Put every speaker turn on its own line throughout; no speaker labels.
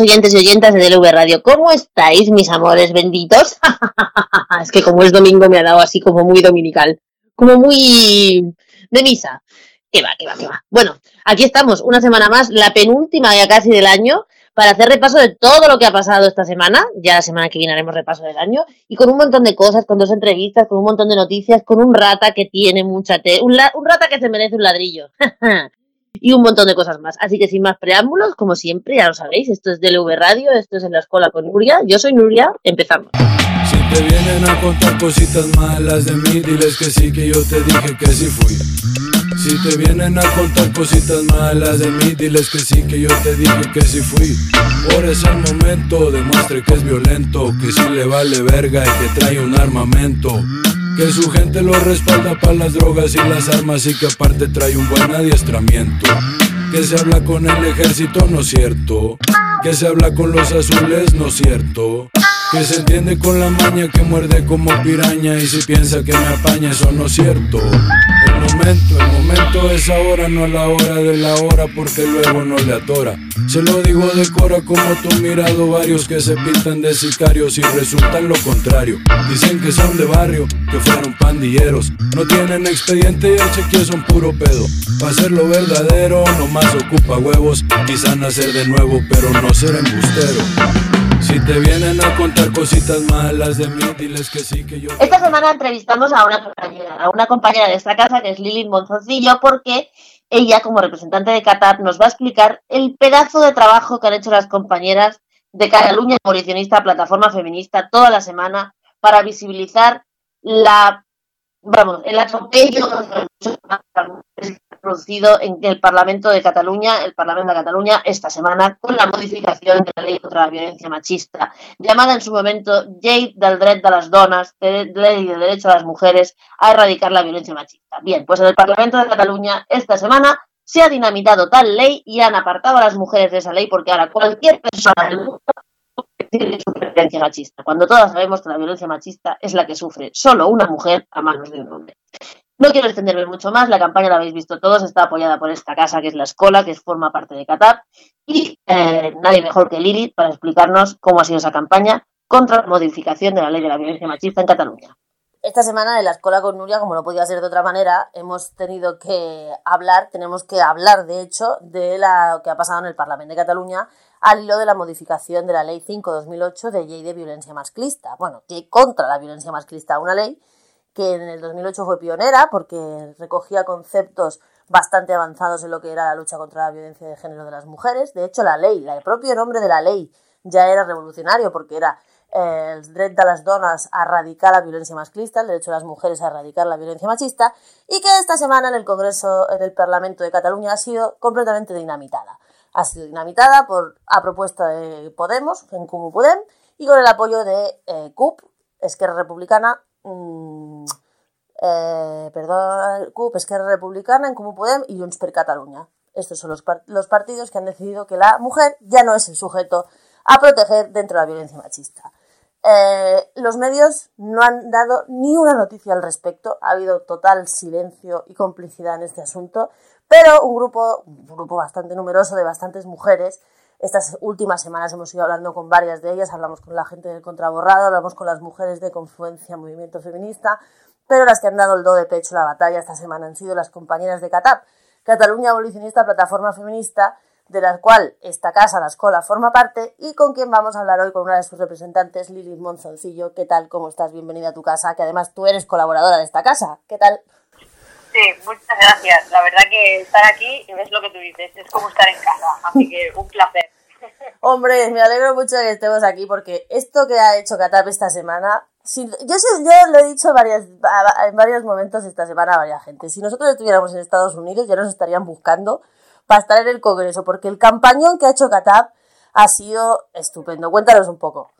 Oyentes y oyentas de DLV Radio, ¿cómo estáis, mis amores benditos? es que como es domingo me ha dado así como muy dominical, como muy de misa. Que va, que va, que va. Bueno, aquí estamos, una semana más, la penúltima ya casi del año, para hacer repaso de todo lo que ha pasado esta semana. Ya la semana que viene haremos repaso del año. Y con un montón de cosas, con dos entrevistas, con un montón de noticias, con un rata que tiene mucha te un rata que se merece un ladrillo. y un montón de cosas más. Así que sin más preámbulos, como siempre, ya lo sabéis, esto es DLV Radio, esto es en la escuela con Nuria. Yo soy Nuria, empezamos.
Si te vienen a contar cositas malas de mí, diles que sí, que yo te dije que sí fui. Si te vienen a contar cositas malas de mí, diles que sí, que yo te dije que sí fui. Por ese momento, demuestre que es violento, que sí le vale verga y que trae un armamento. Que su gente lo respalda para las drogas y las armas y que aparte trae un buen adiestramiento. Que se habla con el ejército, no es cierto. Que se habla con los azules, no es cierto. Que se entiende con la maña que muerde como piraña y si piensa que me apaña, eso no es cierto. El momento, el momento es ahora, no la hora de la hora porque luego no le atora. Se lo digo de cora como tú mirado varios que se pintan de sicarios y resultan lo contrario. Dicen que son de barrio, que fueron pandilleros. No tienen expediente y el cheque son puro pedo. Para hacerlo verdadero, nomás ocupa huevos. Quizá nacer de nuevo, pero no ser embustero. Te vienen a contar cositas malas de mí, diles que sí, que yo.
Esta semana entrevistamos a una compañera, a una compañera de esta casa que es Lili Monzoncillo, porque ella, como representante de CATAP, nos va a explicar el pedazo de trabajo que han hecho las compañeras de Cataluña Abolicionista, Plataforma Feminista, toda la semana para visibilizar la, vamos, el atropello producido en el Parlamento de Cataluña, el Parlamento de Cataluña, esta semana, con la modificación de la ley contra la violencia machista, llamada en su momento Llei del dret de las donas, ley del derecho de las mujeres a erradicar la violencia machista. Bien, pues en el Parlamento de Cataluña, esta semana, se ha dinamitado tal ley y han apartado a las mujeres de esa ley porque ahora cualquier persona del mundo tiene su violencia machista, cuando todas sabemos que la violencia machista es la que sufre solo una mujer a manos de un hombre. No quiero extenderme mucho más, la campaña la habéis visto todos, está apoyada por esta casa que es la escuela, que forma parte de Qatar, y eh, nadie mejor que Lili para explicarnos cómo ha sido esa campaña contra la modificación de la ley de la violencia machista en Cataluña. Esta semana en la escuela con Nuria, como no podía ser de otra manera, hemos tenido que hablar, tenemos que hablar de hecho de lo que ha pasado en el Parlamento de Cataluña al hilo de la modificación de la Ley 5-2008 de ley de violencia masclista. Bueno, que contra la violencia masclista, una ley que en el 2008 fue pionera porque recogía conceptos bastante avanzados en lo que era la lucha contra la violencia de género de las mujeres. De hecho, la ley, el propio nombre de la ley ya era revolucionario porque era eh, el derecho de las donas a erradicar la violencia masclista, el derecho de las mujeres a erradicar la violencia machista, y que esta semana en el Congreso, en el Parlamento de Cataluña, ha sido completamente dinamitada. Ha sido dinamitada por, a propuesta de Podemos, en Comú Podem, y con el apoyo de eh, CUP, Esquerra Republicana, Mm, eh, CUP, Esquerra Republicana, en Comú Podem y Junts per Catalunya. Estos son los, los partidos que han decidido que la mujer ya no es el sujeto a proteger dentro de la violencia machista. Eh, los medios no han dado ni una noticia al respecto, ha habido total silencio y complicidad en este asunto, pero un grupo, un grupo bastante numeroso de bastantes mujeres estas últimas semanas hemos ido hablando con varias de ellas, hablamos con la gente del contraborrado, hablamos con las mujeres de Confluencia Movimiento Feminista, pero las que han dado el do de pecho a la batalla esta semana han sido las compañeras de CATAP, Cataluña Abolicionista Plataforma Feminista, de la cual esta casa, la escuela, forma parte y con quien vamos a hablar hoy con una de sus representantes, Lili Monzoncillo. ¿Qué tal? ¿Cómo estás? Bienvenida a tu casa, que además tú eres colaboradora de esta casa. ¿Qué tal?
Sí, muchas gracias. La verdad que estar aquí es lo que tú dices, es como estar en casa, así que un placer.
Hombre, me alegro mucho de que estemos aquí porque esto que ha hecho Catap esta semana, yo, lo he dicho varias, en varios momentos esta semana a varias gente, si nosotros estuviéramos en Estados Unidos ya nos estarían buscando para estar en el Congreso, porque el campañón que ha hecho Catap ha sido estupendo. Cuéntanos un poco.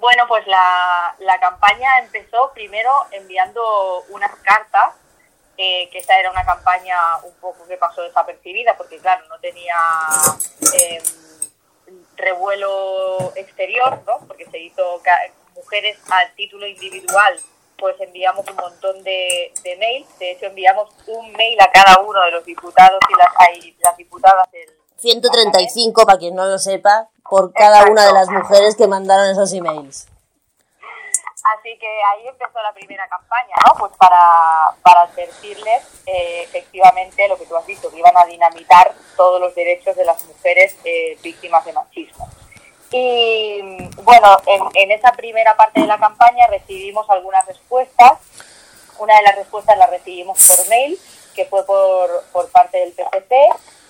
Bueno, pues la, campaña empezó primero enviando unas cartas eh, que esa era una campaña un poco que pasó desapercibida, porque claro, no tenía em, revuelo exterior, ¿no? porque se hizo mujeres al título individual, pues enviamos un montón de, de mails, de hecho enviamos un mail a cada uno de los diputados y las, las diputadas del,
135, para quien no lo sepa, por cada una de las mujeres que mandaron esos emails.
Así que ahí empezó la primera campaña, ¿no? Pues para, para advertirles eh, efectivamente lo que tú has visto, que iban a dinamitar todos los derechos de las mujeres eh, víctimas de machismo. Y bueno, en, en, esa primera parte de la campaña recibimos algunas respuestas. Una de las respuestas la recibimos por mail, que fue por, por parte del PCC,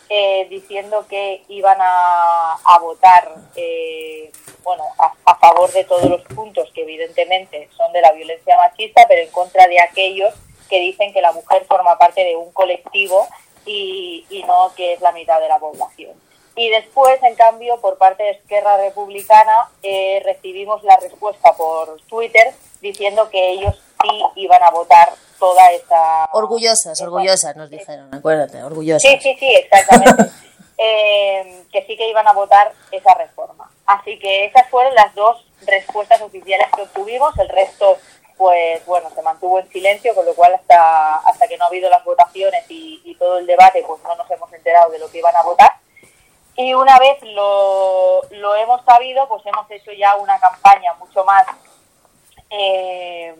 eh, diciendo que iban a, a votar eh, bueno, a, a, favor de todos los puntos que evidentemente son de la violencia machista, pero en contra de aquellos que dicen que la mujer forma parte de un colectivo y, y no que es la mitad de la población. Y después, en cambio, por parte de Esquerra Republicana, eh, recibimos la respuesta por Twitter diciendo que ellos sí iban a votar toda esa...
Orgullosas, orgullosas nos dijeron, acuérdate, orgullosas.
Sí, sí, sí, exactamente. eh, que sí que iban a votar esa reforma. Así que esas fueron las dos respuestas oficiales que obtuvimos, el resto pues bueno, se mantuvo en silencio, con lo cual hasta, hasta que no ha habido las votaciones y, y todo el debate, pues no nos hemos enterado de lo que iban a votar. Y una vez lo, lo hemos sabido, pues hemos hecho ya una campaña mucho más eh,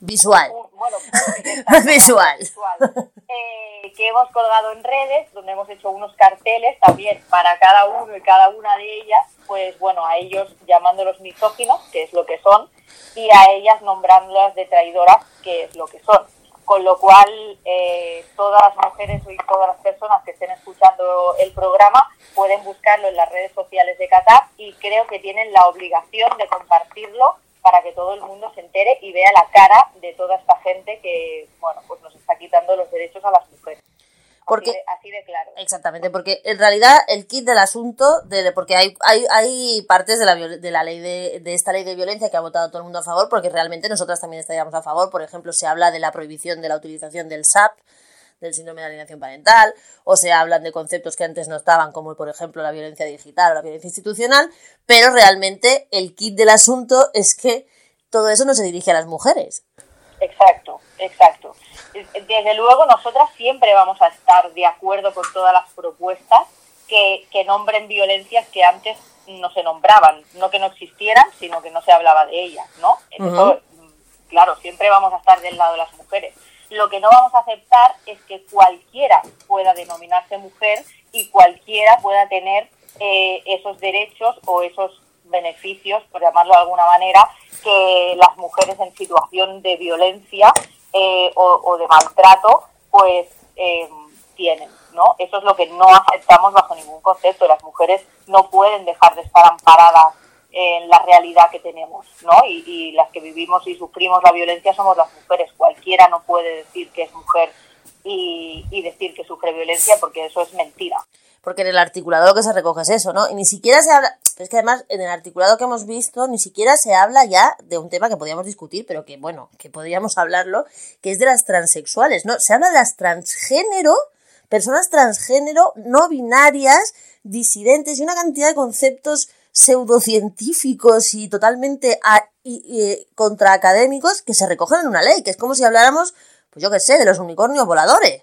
visual.
Bueno,
visual.
visual eh, que hemos colgado en redes, donde hemos hecho unos carteles también para cada uno y cada una de ellas, pues bueno, a ellos llamándolos misóginos, que es lo que son, y a ellas nombrándolas de traidoras, que es lo que son con lo cual eh, todas las mujeres y todas las personas que estén escuchando el programa pueden buscarlo en las redes sociales de Qatar y creo que tienen la obligación de compartirlo para que todo el mundo se entere y vea la cara de toda esta gente que bueno pues nos está quitando los derechos a las mujeres
porque
así de, así de, claro.
Exactamente, porque en realidad el kit del asunto, de, porque hay, hay, hay partes de la, de la ley de, de esta ley de violencia que ha votado todo el mundo a favor, porque realmente nosotras también estaríamos a favor. Por ejemplo, se habla de la prohibición de la utilización del SAP, del síndrome de alienación parental, o se hablan de conceptos que antes no estaban, como por ejemplo la violencia digital o la violencia institucional, pero realmente el kit del asunto es que todo eso no se dirige a las mujeres.
Exacto, exacto desde luego nosotras siempre vamos a estar de acuerdo con todas las propuestas que, que, nombren violencias que antes no se nombraban, no que no existieran, sino que no se hablaba de ellas, ¿no? Uh -huh. claro, siempre vamos a estar del lado de las mujeres. Lo que no vamos a aceptar es que cualquiera pueda denominarse mujer y cualquiera pueda tener eh, esos derechos o esos beneficios, por llamarlo de alguna manera, que las mujeres en situación de violencia eh, o, de maltrato, pues eh, tienen, ¿no? Eso es lo que no aceptamos bajo ningún concepto. Las mujeres no pueden dejar de estar amparadas en la realidad que tenemos, ¿no? Y, y las que vivimos y sufrimos la violencia somos las mujeres. Cualquiera no puede decir que es mujer y, decir que sufre violencia porque eso es mentira
porque en el articulado lo que se recoge es eso, ¿no? Y ni siquiera se habla, es que además en el articulado que hemos visto ni siquiera se habla ya de un tema que podíamos discutir, pero que bueno, que podríamos hablarlo, que es de las transexuales, ¿no? Se habla de las transgénero, personas transgénero, no binarias, disidentes y una cantidad de conceptos pseudocientíficos y totalmente a, y, y, contraacadémicos que se recogen en una ley, que es como si habláramos, pues yo qué sé, de los unicornios voladores.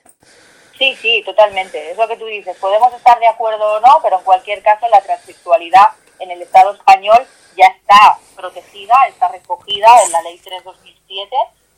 Sí, sí, totalmente. Es lo que tú dices. Podemos estar de acuerdo o no, pero en cualquier caso la transexualidad en el Estado español ya está protegida, está recogida en la Ley 3-2007,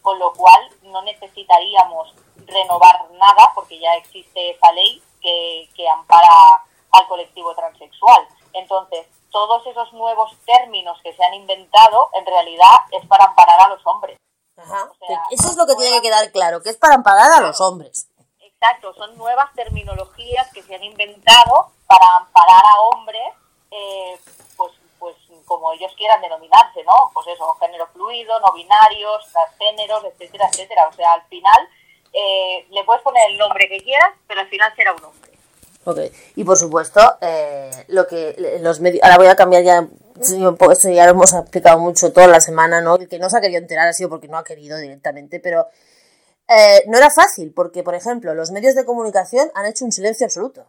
con lo cual no necesitaríamos renovar nada porque ya existe esa ley que, que ampara al colectivo transexual. Entonces, todos esos nuevos términos que se han inventado en realidad es para amparar a los hombres.
Ajá. O sea, Eso es lo que tiene que quedar claro, que es para amparar a los hombres.
Exacto, son nuevas terminologías que se han inventado para amparar a hombres, eh, pues, pues como ellos quieran denominarse, ¿no? Pues eso, género fluido, no binarios, transgéneros, etcétera, etcétera. O sea, al final eh, le puedes poner el nombre que quieras, pero al final será un hombre.
Ok, y por supuesto, eh, lo que los medios. Ahora voy a cambiar ya. Esto ya lo hemos explicado mucho toda la semana, ¿no? El que no se ha querido enterar ha sido porque no ha querido directamente, pero eh, no era fácil, porque, por ejemplo, los medios de comunicación han hecho un silencio absoluto.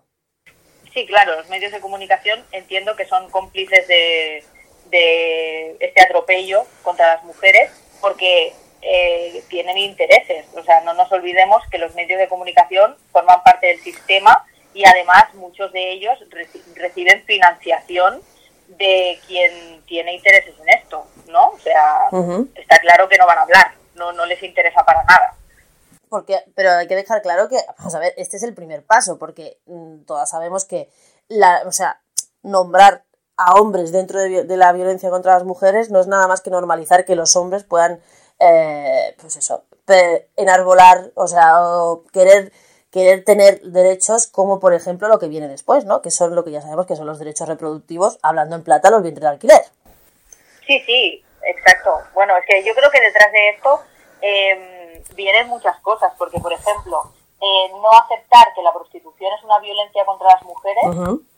Sí, claro, los medios de comunicación entiendo que son cómplices de, de este atropello contra las mujeres, porque eh, tienen intereses. O sea, no nos olvidemos que los medios de comunicación forman parte del sistema y además muchos de ellos reciben financiación de quien tiene intereses en esto, ¿no? O sea, está claro que no van a hablar, no, no les interesa para nada.
Porque, pero hay que dejar claro que, vamos a ver, este es el primer paso, porque mm, todas sabemos que, la, o sea, nombrar a hombres dentro de, la violencia contra las mujeres no es nada más que normalizar que los hombres puedan, eh, pues eso, enarbolar, o sea, o querer querer tener derechos como por ejemplo lo que viene después, ¿no? Que son lo que ya sabemos que son los derechos reproductivos, hablando en plata, los vientres de alquiler.
Sí, sí, exacto. Bueno, es que yo creo que detrás de esto eh, vienen muchas cosas, porque por ejemplo, eh, no aceptar que la prostitución es una violencia contra las mujeres,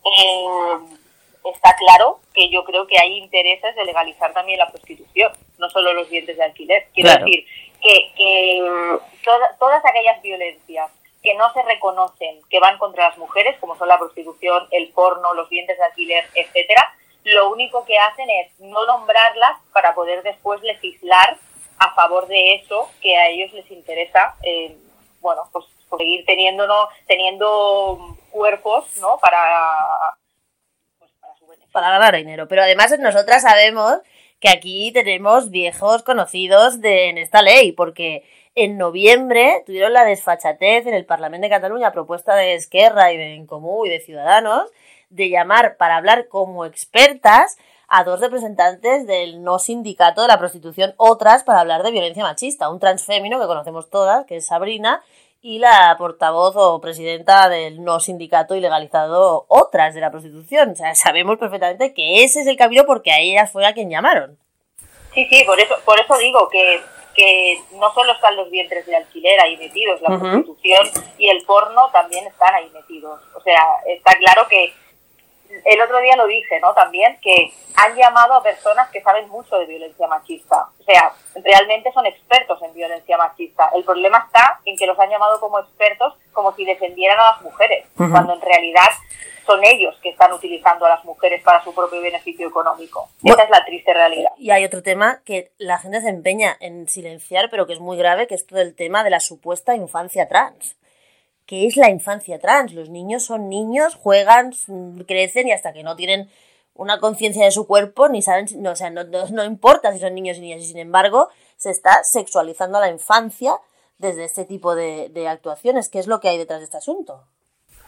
eh, está claro que yo creo que hay intereses de legalizar también la prostitución, no solo los dientes de alquiler. Quiero decir que, que todas aquellas violencias que no se reconocen, que van contra las mujeres, como son la prostitución, el porno, los dientes de alquiler, etcétera, lo único que hacen es no nombrarlas para poder después legislar a favor de eso que a ellos les interesa, eh, bueno, pues, pues seguir teniendo, teniendo cuerpos, ¿no? Para,
pues, para, su para ganar dinero. Pero además nosotras sabemos que aquí tenemos viejos conocidos de, en esta ley, porque en noviembre tuvieron la desfachatez en el Parlamento de Cataluña, propuesta de Esquerra y de En Comú y de Ciudadanos, de llamar para hablar como expertas a dos representantes del no sindicato de la prostitución, otras para hablar de violencia machista, un transfémino que conocemos todas, que es Sabrina, y la portavoz o presidenta del no sindicato ilegalizado otras de la prostitución. O sea, sabemos perfectamente que ese es el camino porque a ellas fue a quien llamaron.
Sí, sí, por eso, por eso digo que que no solo están los vientres de alquiler ahí metidos, la prostitución y el porno también están ahí metidos. O sea, está claro que el otro día lo dije, ¿no? También que han llamado a personas que saben mucho de violencia machista. O sea, realmente son expertos en violencia machista. El problema está en que los han llamado como expertos como si defendieran a las mujeres, cuando en realidad son ellos que están utilizando a las mujeres para su propio beneficio económico. Esa es la triste realidad.
Y hay otro tema que la gente se empeña en silenciar, pero que es muy grave, que es todo el tema de la supuesta infancia trans. ¿Qué es la infancia trans? Los niños son niños, juegan, crecen y hasta que no tienen una conciencia de su cuerpo, ni saben, no, o sea, no, no, importa si son niños y niñas, y sin embargo, se está sexualizando a la infancia desde este tipo de, actuaciones. ¿Qué es lo que hay detrás de este asunto?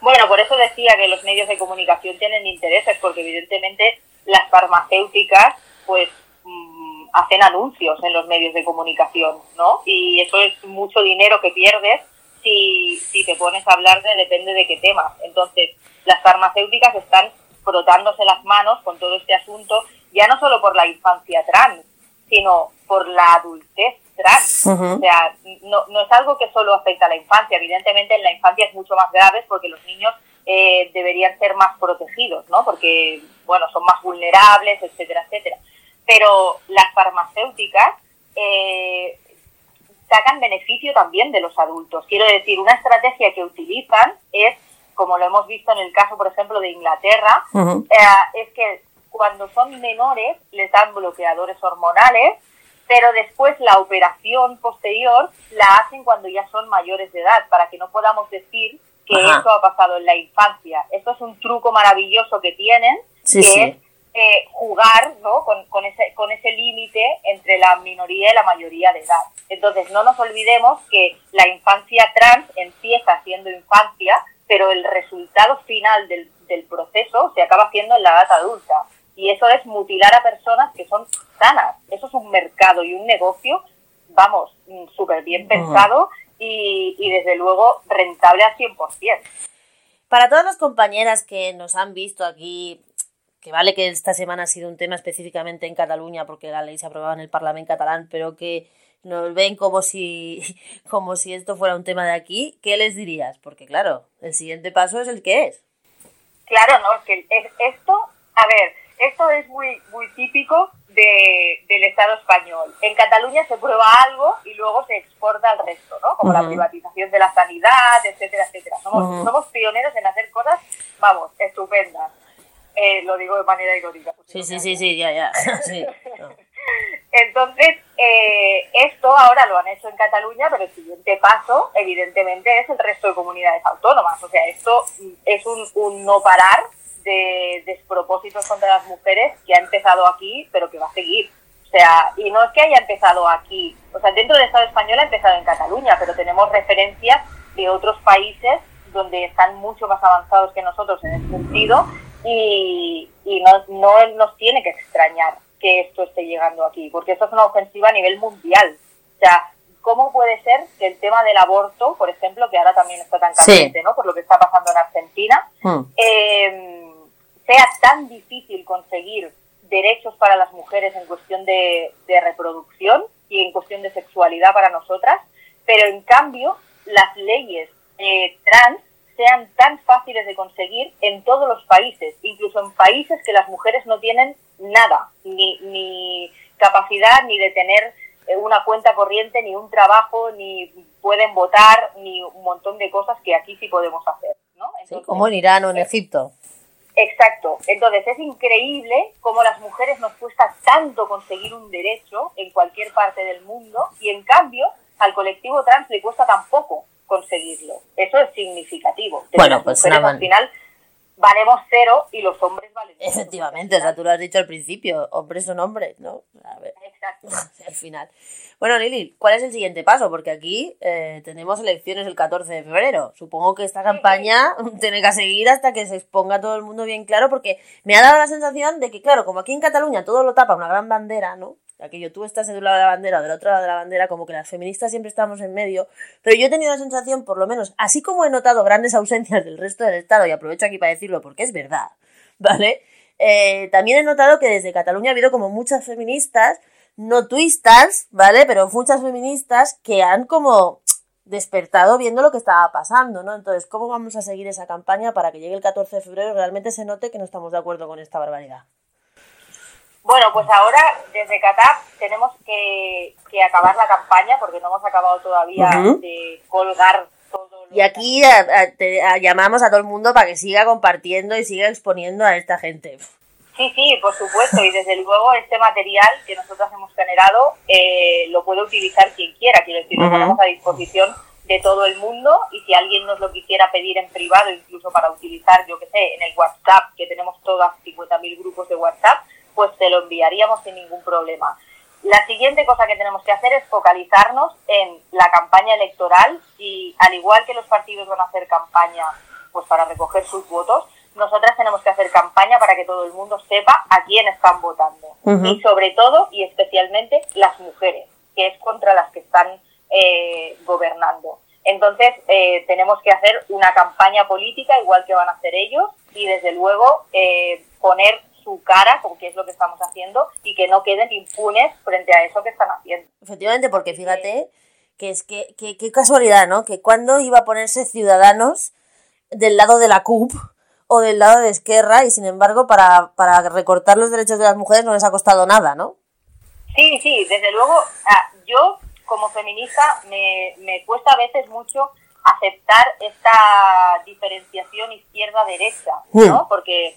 Bueno, por eso decía que los medios de comunicación tienen intereses, porque evidentemente las farmacéuticas, pues, mm, hacen anuncios en los medios de comunicación, ¿no? Y eso es mucho dinero que pierdes si, si te pones a hablar de depende de qué temas. Entonces, las farmacéuticas están frotándose las manos con todo este asunto, ya no solo por la infancia trans, sino por la adultez trans. O sea, no, no es algo que solo afecta a la infancia. Evidentemente en la infancia es mucho más grave porque los niños eh, deberían ser más protegidos, ¿no? Porque, bueno, son más vulnerables, etcétera, etcétera. Pero las farmacéuticas eh, sacan beneficio también de los adultos. Quiero decir, una estrategia que utilizan es, como lo hemos visto en el caso, por ejemplo, de Inglaterra, eh, es que cuando son menores les dan bloqueadores hormonales pero después la operación posterior la hacen cuando ya son mayores de edad, para que no podamos decir que esto ha pasado en la infancia. Esto es un truco maravilloso que tienen, que es eh, jugar ¿no? con, con ese, con ese límite entre la minoría y la mayoría de edad. Entonces, no nos olvidemos que la infancia trans empieza siendo infancia, pero el resultado final del, del proceso se acaba haciendo en la edad adulta y eso es mutilar a personas que son sanas. Eso es un mercado y un negocio, vamos, mm, súper bien pensado y, desde luego rentable al 100%.
Para todas las compañeras que nos han visto aquí, que vale que esta semana ha sido un tema específicamente en Cataluña porque la ley se aprobaba en el Parlamento catalán, pero que nos ven como si, como si esto fuera un tema de aquí, ¿qué les dirías? Porque claro, el siguiente paso es el que es.
Claro, no, es que esto, a ver, esto es muy, muy típico de, del Estado español. En Cataluña se prueba algo y luego se exporta al resto, ¿no? Como la privatización de la sanidad, etcétera, etcétera. Somos, somos pioneros en hacer cosas, vamos, estupendas. Eh, lo digo de manera irónica.
Sí, sí, sí, sí, ya, ya.
Entonces, eh, esto ahora lo han hecho en Cataluña, pero el siguiente paso, evidentemente, es el resto de comunidades autónomas. O sea, esto es un, no parar de despropósitos contra las mujeres que ha empezado aquí, pero que va a seguir. O sea, y no es que haya empezado aquí, o sea, dentro del Estado español ha empezado en Cataluña, pero tenemos referencias de otros países donde están mucho más avanzados que nosotros en ese sentido y, no, no nos tiene que extrañar que esto esté llegando aquí, porque esto es una ofensiva a nivel mundial. O sea, ¿cómo puede ser que el tema del aborto, por ejemplo, que ahora también está tan caliente, ¿no? Por lo que está pasando en Argentina, eh, sea tan difícil conseguir derechos para las mujeres en cuestión de, reproducción y en cuestión de sexualidad para nosotras, pero en cambio las leyes eh, trans sean tan fáciles de conseguir en todos los países, incluso en países que las mujeres no tienen nada, ni, ni capacidad ni de tener eh, una cuenta corriente, ni un trabajo, ni pueden votar, ni un montón de cosas que aquí sí podemos hacer. ¿no?
como en Irán o en Egipto.
Exacto. Entonces es increíble cómo las mujeres nos cuesta tanto conseguir un derecho en cualquier parte del mundo y en cambio al colectivo trans le cuesta tan poco conseguirlo. Eso es significativo.
Bueno, pues
al final valemos cero y los hombres valen
Efectivamente, o sea, tú lo has dicho al principio, hombres son hombres, ¿no? A ver.
Exacto.
al final. Bueno, Lili, ¿cuál es el siguiente paso? Porque aquí eh, tenemos elecciones el 14 de febrero. Supongo que esta campaña tiene que seguir hasta que se exponga todo el mundo bien claro, porque me ha dado la sensación de que, claro, como aquí en Cataluña todo lo tapa una gran bandera, ¿no? Aquello, tú estás de un lado de la bandera o del otro lado de la bandera, como que las feministas siempre estamos en medio. Pero yo he tenido la sensación, por lo menos, así como he notado grandes ausencias del resto del Estado, y aprovecho aquí para decirlo porque es verdad, ¿vale? Eh, también he notado que desde Cataluña ha habido como muchas feministas no twistas, ¿vale? Pero muchas feministas que han como despertado viendo lo que estaba pasando, ¿no? Entonces, ¿cómo vamos a seguir esa campaña para que llegue el 14 de febrero y realmente se note que no estamos de acuerdo con esta barbaridad?
Bueno, pues ahora desde Qatar tenemos que, acabar la campaña porque no hemos acabado todavía de colgar todo.
Lo y aquí llamamos a todo el mundo para que siga compartiendo y siga exponiendo a esta gente.
Sí, sí, por supuesto. Y desde luego este material que nosotros hemos generado eh, lo puede utilizar quien quiera. Quiero decir, lo ponemos a disposición de todo el mundo y si alguien nos lo quisiera pedir en privado, incluso para utilizar, yo que sé, en el WhatsApp, que tenemos todas 50.000 grupos de WhatsApp, pues te lo enviaríamos sin ningún problema. La siguiente cosa que tenemos que hacer es focalizarnos en la campaña electoral y al igual que los partidos van a hacer campaña pues para recoger sus votos, nosotras tenemos que hacer campaña para que todo el mundo sepa a quién están votando. Y sobre todo y especialmente las mujeres, que es contra las que están eh, gobernando. Entonces, eh, tenemos que hacer una campaña política igual que van a hacer ellos y desde luego eh, poner su cara con qué es lo que estamos haciendo y que no queden impunes frente a eso que están haciendo.
Efectivamente, porque fíjate que es que, qué casualidad, ¿no? Que cuando iba a ponerse Ciudadanos del lado de la CUP o del lado de Esquerra y sin embargo para, para recortar los derechos de las mujeres no les ha costado nada, ¿no?
Sí, sí, desde luego, yo como feminista me, me cuesta a veces mucho aceptar esta diferenciación izquierda-derecha, ¿no? Hmm. Porque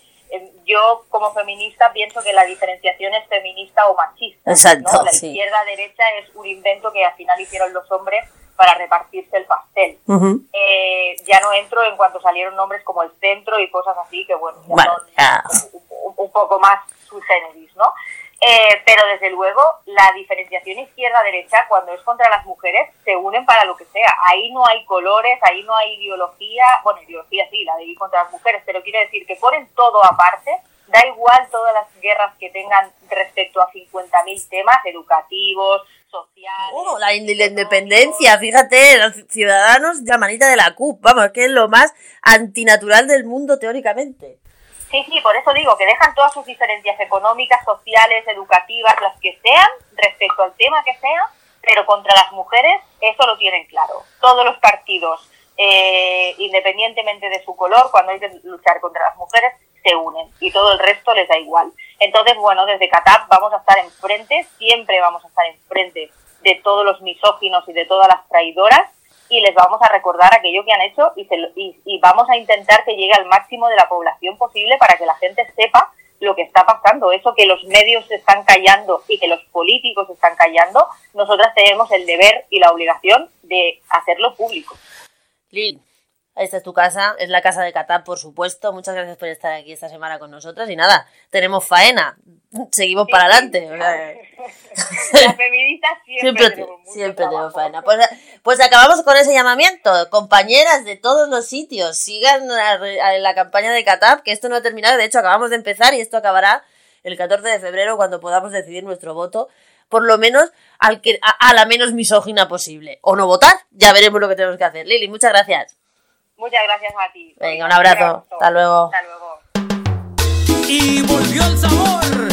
yo como feminista pienso que la diferenciación es feminista o machista.
Exacto,
La izquierda-derecha es un invento que al final hicieron los hombres para repartirse el pastel. Eh, ya no entro en cuanto salieron nombres como el centro y cosas así, que bueno, Un, poco más su generis, ¿no? Eh, pero desde luego la diferenciación izquierda-derecha cuando es contra las mujeres se unen para lo que sea. Ahí no hay colores, ahí no hay ideología, bueno, ideología sí, la de ir contra las mujeres, pero quiere decir que ponen todo aparte, da igual todas las guerras que tengan respecto a 50.000 temas educativos,
Oh, la, independencia, fíjate, los ciudadanos la manita de la CUP, vamos, que es lo más antinatural del mundo teóricamente.
Sí, sí, por eso digo que dejan todas sus diferencias económicas, sociales, educativas, las que sean, respecto al tema que sea, pero contra las mujeres eso lo tienen claro. Todos los partidos, eh, independientemente de su color, cuando hay que luchar contra las mujeres, se unen y todo el resto les da igual. Entonces, bueno, desde Qatar vamos a estar enfrente, siempre vamos a estar enfrente de todos los misóginos y de todas las traidoras y les vamos a recordar aquello que han hecho y, y, vamos a intentar que llegue al máximo de la población posible para que la gente sepa lo que está pasando, eso que los medios se están callando y que los políticos están callando, nosotras tenemos el deber y la obligación de hacerlo público.
Lil, esta es tu casa, es la casa de Catán, por supuesto. Muchas gracias por estar aquí esta semana con nosotros. Y nada, tenemos faena. Seguimos para adelante.
Las feministas siempre, tenemos, siempre tenemos faena.
Pues, pues, acabamos con ese llamamiento. Compañeras de todos los sitios, sigan la, la campaña de Catap, que esto no ha terminado. De hecho, acabamos de empezar y esto acabará el 14 de febrero cuando podamos decidir nuestro voto por lo menos al que, a, la menos misógina posible. O no votar, ya veremos lo que tenemos que hacer. Lili, muchas gracias.
Muchas gracias a ti.
Venga, un abrazo. Hasta luego.
Hasta luego.
Y volvió el sabor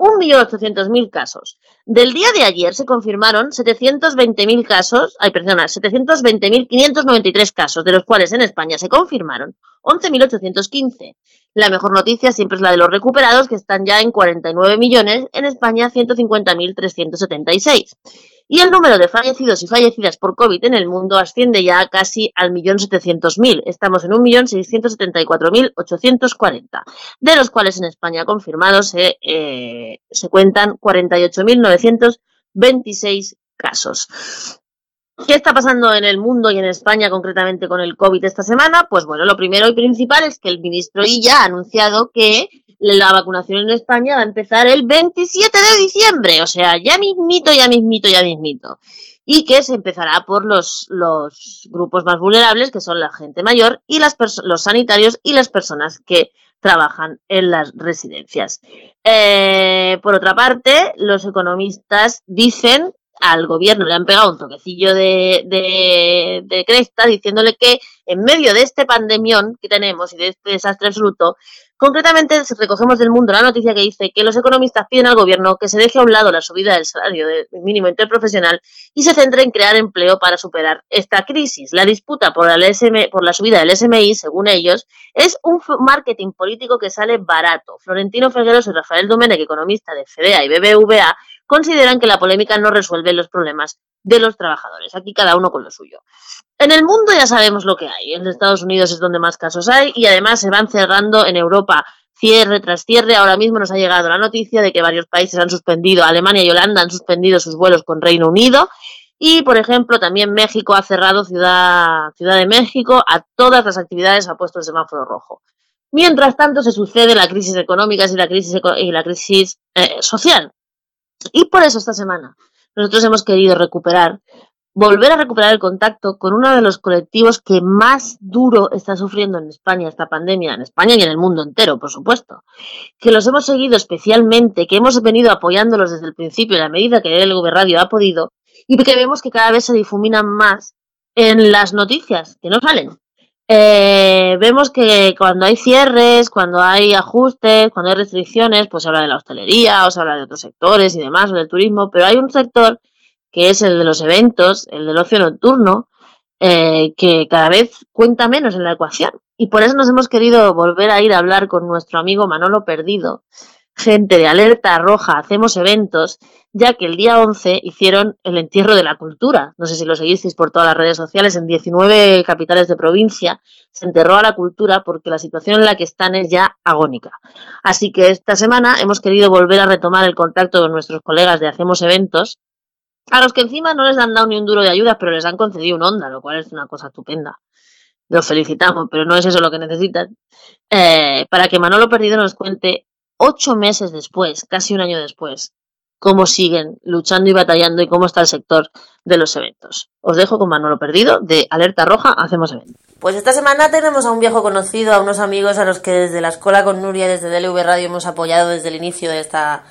1.800.000 casos. Del día de ayer se confirmaron 720.000 casos, hay personas, 720.593 casos, de los cuales en España se confirmaron 11.815. La mejor noticia siempre es la de los recuperados, que están ya en 49 millones, en España 150.376. Y el número de fallecidos y fallecidas por COVID en el mundo asciende ya casi al millón setecientos mil. Estamos en un millón seiscientos setenta y cuatro mil ochocientos cuarenta, de los cuales en España confirmados se, eh, cuentan cuarenta y ocho mil novecientos veintiséis casos. ¿Qué está pasando en el mundo y en España concretamente con el COVID esta semana? Pues bueno, lo primero y principal es que el ministro Illa ha anunciado que la vacunación en España va a empezar el 27 de diciembre, o sea, ya mismito, ya mismito, ya mismito. Y que se empezará por los, grupos más vulnerables, que son la gente mayor y los sanitarios y las personas que trabajan en las residencias. Eh, por otra parte, los economistas dicen al gobierno le han pegado un toquecillo de, de, de, cresta diciéndole que en medio de este pandemión que tenemos y de este desastre absoluto, concretamente recogemos del mundo la noticia que dice que los economistas piden al gobierno que se deje a un lado la subida del salario mínimo interprofesional y se centre en crear empleo para superar esta crisis. La disputa por, el SM, por la subida del SMI, según ellos, es un marketing político que sale barato. Florentino Felgueros y Rafael Domenech, economista de FEDEA y BBVA, consideran que la polémica no resuelve los problemas de los trabajadores. Aquí cada uno con lo suyo. En el mundo ya sabemos lo que hay. En Estados Unidos es donde más casos hay y además se van cerrando en Europa cierre tras cierre. Ahora mismo nos ha llegado la noticia de que varios países han suspendido, Alemania y Holanda han suspendido sus vuelos con Reino Unido. Y, por ejemplo, también México ha cerrado Ciudad, Ciudad de México a todas las actividades, ha puesto el semáforo rojo. Mientras tanto, se sucede la crisis económica y la crisis, y la crisis eh, social. Y por eso esta semana nosotros hemos querido recuperar, volver a recuperar el contacto con uno de los colectivos que más duro está sufriendo en España esta pandemia, en España y en el mundo entero, por supuesto. Que los hemos seguido especialmente, que hemos venido apoyándolos desde el principio, en la medida que el Radio ha podido, y que vemos que cada vez se difuminan más en las noticias, que no salen. Eh, vemos que cuando hay cierres, cuando hay ajustes, cuando hay restricciones, pues se habla de la hostelería, o se habla de otros sectores y demás, o del turismo, pero hay un sector que es el de los eventos, el del ocio nocturno, eh, que cada vez cuenta menos en la ecuación. Y por eso nos hemos querido volver a ir a hablar con nuestro amigo Manolo Perdido,
gente de Alerta Roja Hacemos Eventos, ya que el día 11 hicieron el entierro de la cultura. No sé si lo seguisteis por todas las redes sociales, en 19 capitales de provincia se enterró a la cultura porque la situación en la que están es ya agónica. Así que esta semana hemos querido volver a retomar el contacto con nuestros colegas de Hacemos Eventos, a los que encima no les han dado ni un duro de ayuda, pero les han concedido un onda, lo cual es una cosa estupenda. Los felicitamos, pero no es eso lo que necesitan. Eh, para que Manolo Perdido nos cuente ocho meses después, casi un año después, cómo siguen luchando y batallando y cómo está el sector de los eventos. Os dejo con Manolo Perdido de Alerta Roja, hacemos eventos.
Pues esta semana tenemos a un viejo conocido, a unos amigos a los que desde la escuela con Nuria, desde DLV Radio hemos apoyado desde el inicio de esta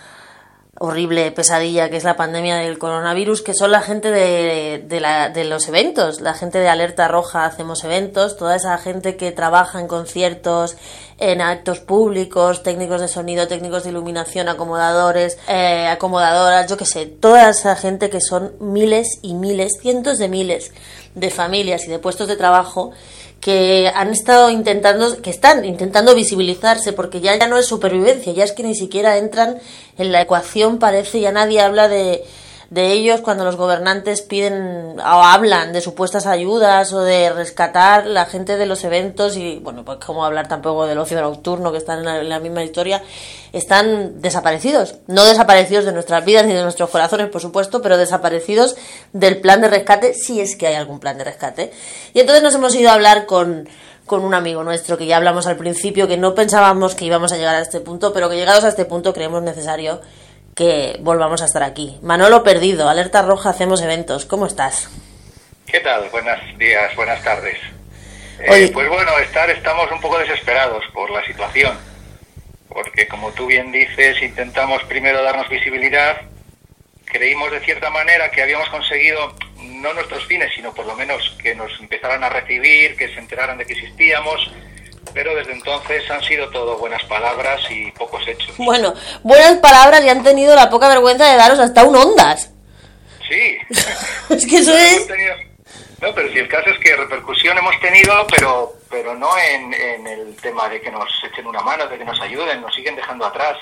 horrible pesadilla que es la pandemia del coronavirus, que son la gente de, de, la, de, los eventos, la gente de Alerta Roja Hacemos Eventos, toda esa gente que trabaja en conciertos, en actos públicos, técnicos de sonido, técnicos de iluminación, acomodadores, eh, acomodadoras, yo qué sé, toda esa gente que son miles y miles, cientos de miles de familias y de puestos de trabajo que han estado intentando, que están intentando visibilizarse, porque ya, ya no es supervivencia, ya es que ni siquiera entran en la ecuación, parece, ya nadie habla de, de ellos cuando los gobernantes piden o hablan de supuestas ayudas o de rescatar la gente de los eventos y bueno pues como hablar tampoco del ocio nocturno que están en la, misma historia están desaparecidos no desaparecidos de nuestras vidas ni de nuestros corazones por supuesto pero desaparecidos del plan de rescate si es que hay algún plan de rescate. Y entonces nos hemos ido a hablar con con un amigo nuestro que ya hablamos al principio que no pensábamos que íbamos a llegar a este punto pero que llegados a este punto creemos necesario que volvamos a estar aquí. Manolo Perdido, Alerta Roja, hacemos eventos. ¿Cómo estás?
¿Qué tal? Buenos días, buenas tardes. Eh, pues bueno, estar, estamos un poco desesperados por la situación, porque como tú bien dices, intentamos primero darnos visibilidad, creímos de cierta manera que habíamos conseguido no nuestros fines, sino por lo menos que nos empezaran a recibir, que se enteraran de que existíamos, pero desde entonces han sido todo buenas palabras y pocos hechos.
Bueno, buenas palabras y han tenido la poca vergüenza de daros hasta un ondas.
Sí.
es que eso es...
No, pero si el caso es que repercusión hemos tenido, pero pero no en, en el tema de que nos echen una mano, de que nos ayuden, nos siguen dejando atrás.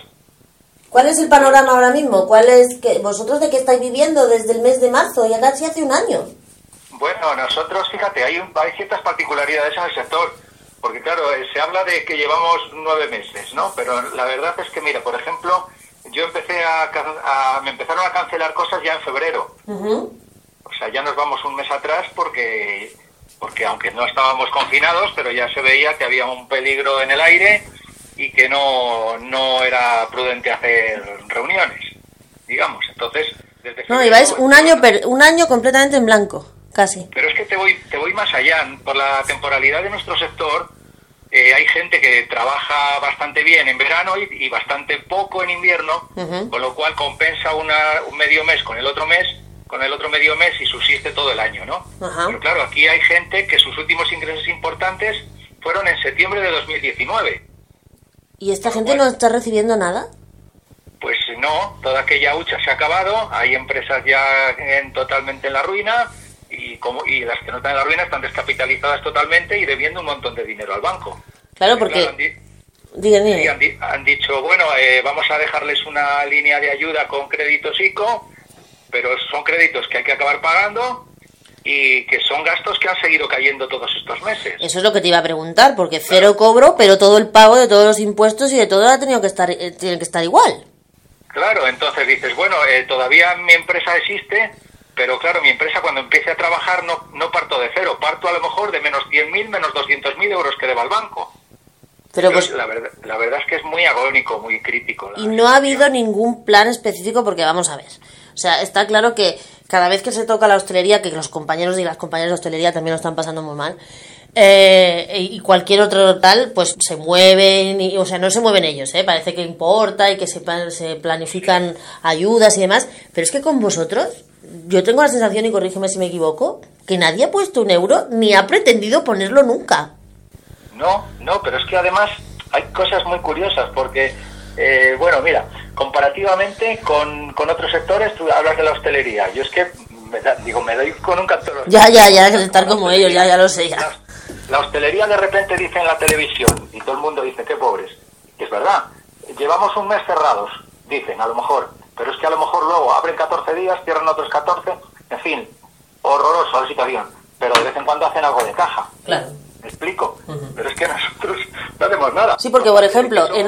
¿Cuál es el panorama ahora mismo? ¿Cuál es que vosotros de qué estáis viviendo desde el mes de marzo? Ya casi hace un año.
Bueno, nosotros, fíjate, hay, un, hay ciertas particularidades en el sector porque claro, eh, se habla de que llevamos nueve meses, ¿no? Pero la verdad es que, mira, por ejemplo, yo empecé a, me empezaron a cancelar cosas ya en febrero. O sea, ya nos vamos un mes atrás porque, porque aunque no estábamos confinados, pero ya se veía que había un peligro en el aire y que no, no era prudente hacer reuniones, digamos. Entonces,
desde No, ibais un año, un año completamente en blanco.
Pero es que te voy, te voy más allá. Por la temporalidad de nuestro sector, eh, hay gente que trabaja bastante bien en verano y, bastante poco en invierno, con lo cual compensa una, un medio mes con el otro mes, con el otro medio mes y subsiste todo el año, ¿no? Pero claro, aquí hay gente que sus últimos ingresos importantes fueron en septiembre de 2019.
¿Y esta gente no está recibiendo nada?
Pues no, toda aquella hucha se ha acabado, hay empresas ya en, totalmente en la ruina, y, como, y las que no están en la ruina están descapitalizadas totalmente y debiendo un montón de dinero al banco.
Claro, porque...
han, dicho, bueno, eh, vamos a dejarles una línea de ayuda con créditos ICO, pero son créditos que hay que acabar pagando y que son gastos que han seguido cayendo todos estos meses.
Eso es lo que te iba a preguntar, porque cero cobro, pero todo el pago de todos los impuestos y de todo ha tenido que estar, eh, tiene que estar igual.
Claro, entonces dices, bueno, eh, todavía mi empresa existe, pero claro, mi empresa cuando empiece a trabajar no, no parto de cero, parto a lo mejor de menos 100.000, menos 200.000 euros que deba al banco.
Pero pues,
la, verdad, la verdad es que es muy agónico, muy crítico.
Y no ha habido ningún plan específico porque vamos a ver. O sea, está claro que cada vez que se toca la hostelería, que los compañeros y las compañeras de hostelería también lo están pasando muy mal, eh, y cualquier otro tal, pues se mueven, y, o sea, no se mueven ellos, ¿eh? parece que importa y que se, se planifican ayudas y demás, pero es que con vosotros yo tengo la sensación, y corrígeme si me equivoco, que nadie ha puesto un euro ni ha pretendido ponerlo nunca.
No, no, pero es que además hay cosas muy curiosas porque, eh, bueno, mira, comparativamente con, otros sectores, tú hablas de la hostelería. Yo es que, me digo, me doy con un canto.
Ya, ya, ya, que estar como ellos, ya, ya lo sé, ya.
La, hostelería de repente dice en la televisión y todo el mundo dice, qué pobres. Es verdad, llevamos un mes cerrados, dicen, a lo mejor, pero es que a lo mejor luego abren 14 días, cierran otros 14, en fin, horroroso la situación, pero de vez en cuando hacen algo de caja.
Claro.
¿Me explico? Pero es que nosotros no hacemos nada.
Sí, porque por ejemplo, en,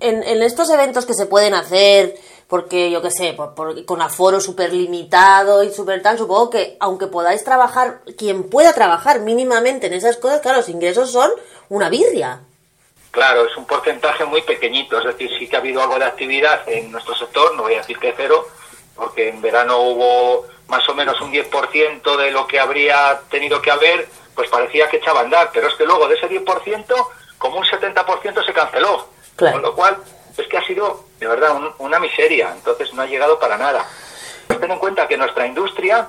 en, en estos eventos que se pueden hacer, porque yo qué sé, por- por- con aforo súper limitado y súper tal, supongo que aunque podáis trabajar, quien pueda trabajar mínimamente en esas cosas, claro, los ingresos son una birria.
Claro, es un porcentaje muy pequeñito, es decir, sí que ha habido algo de actividad en nuestro sector, no voy a decir que cero, porque en verano hubo más o menos un 10% de lo que habría tenido que haber, pues parecía que echaba a andar, pero es que luego de ese 10%, como un 70% se canceló,
Claro.
con lo cual es que ha sido de verdad un- una miseria, entonces no ha llegado para nada. Ten en cuenta que nuestra industria,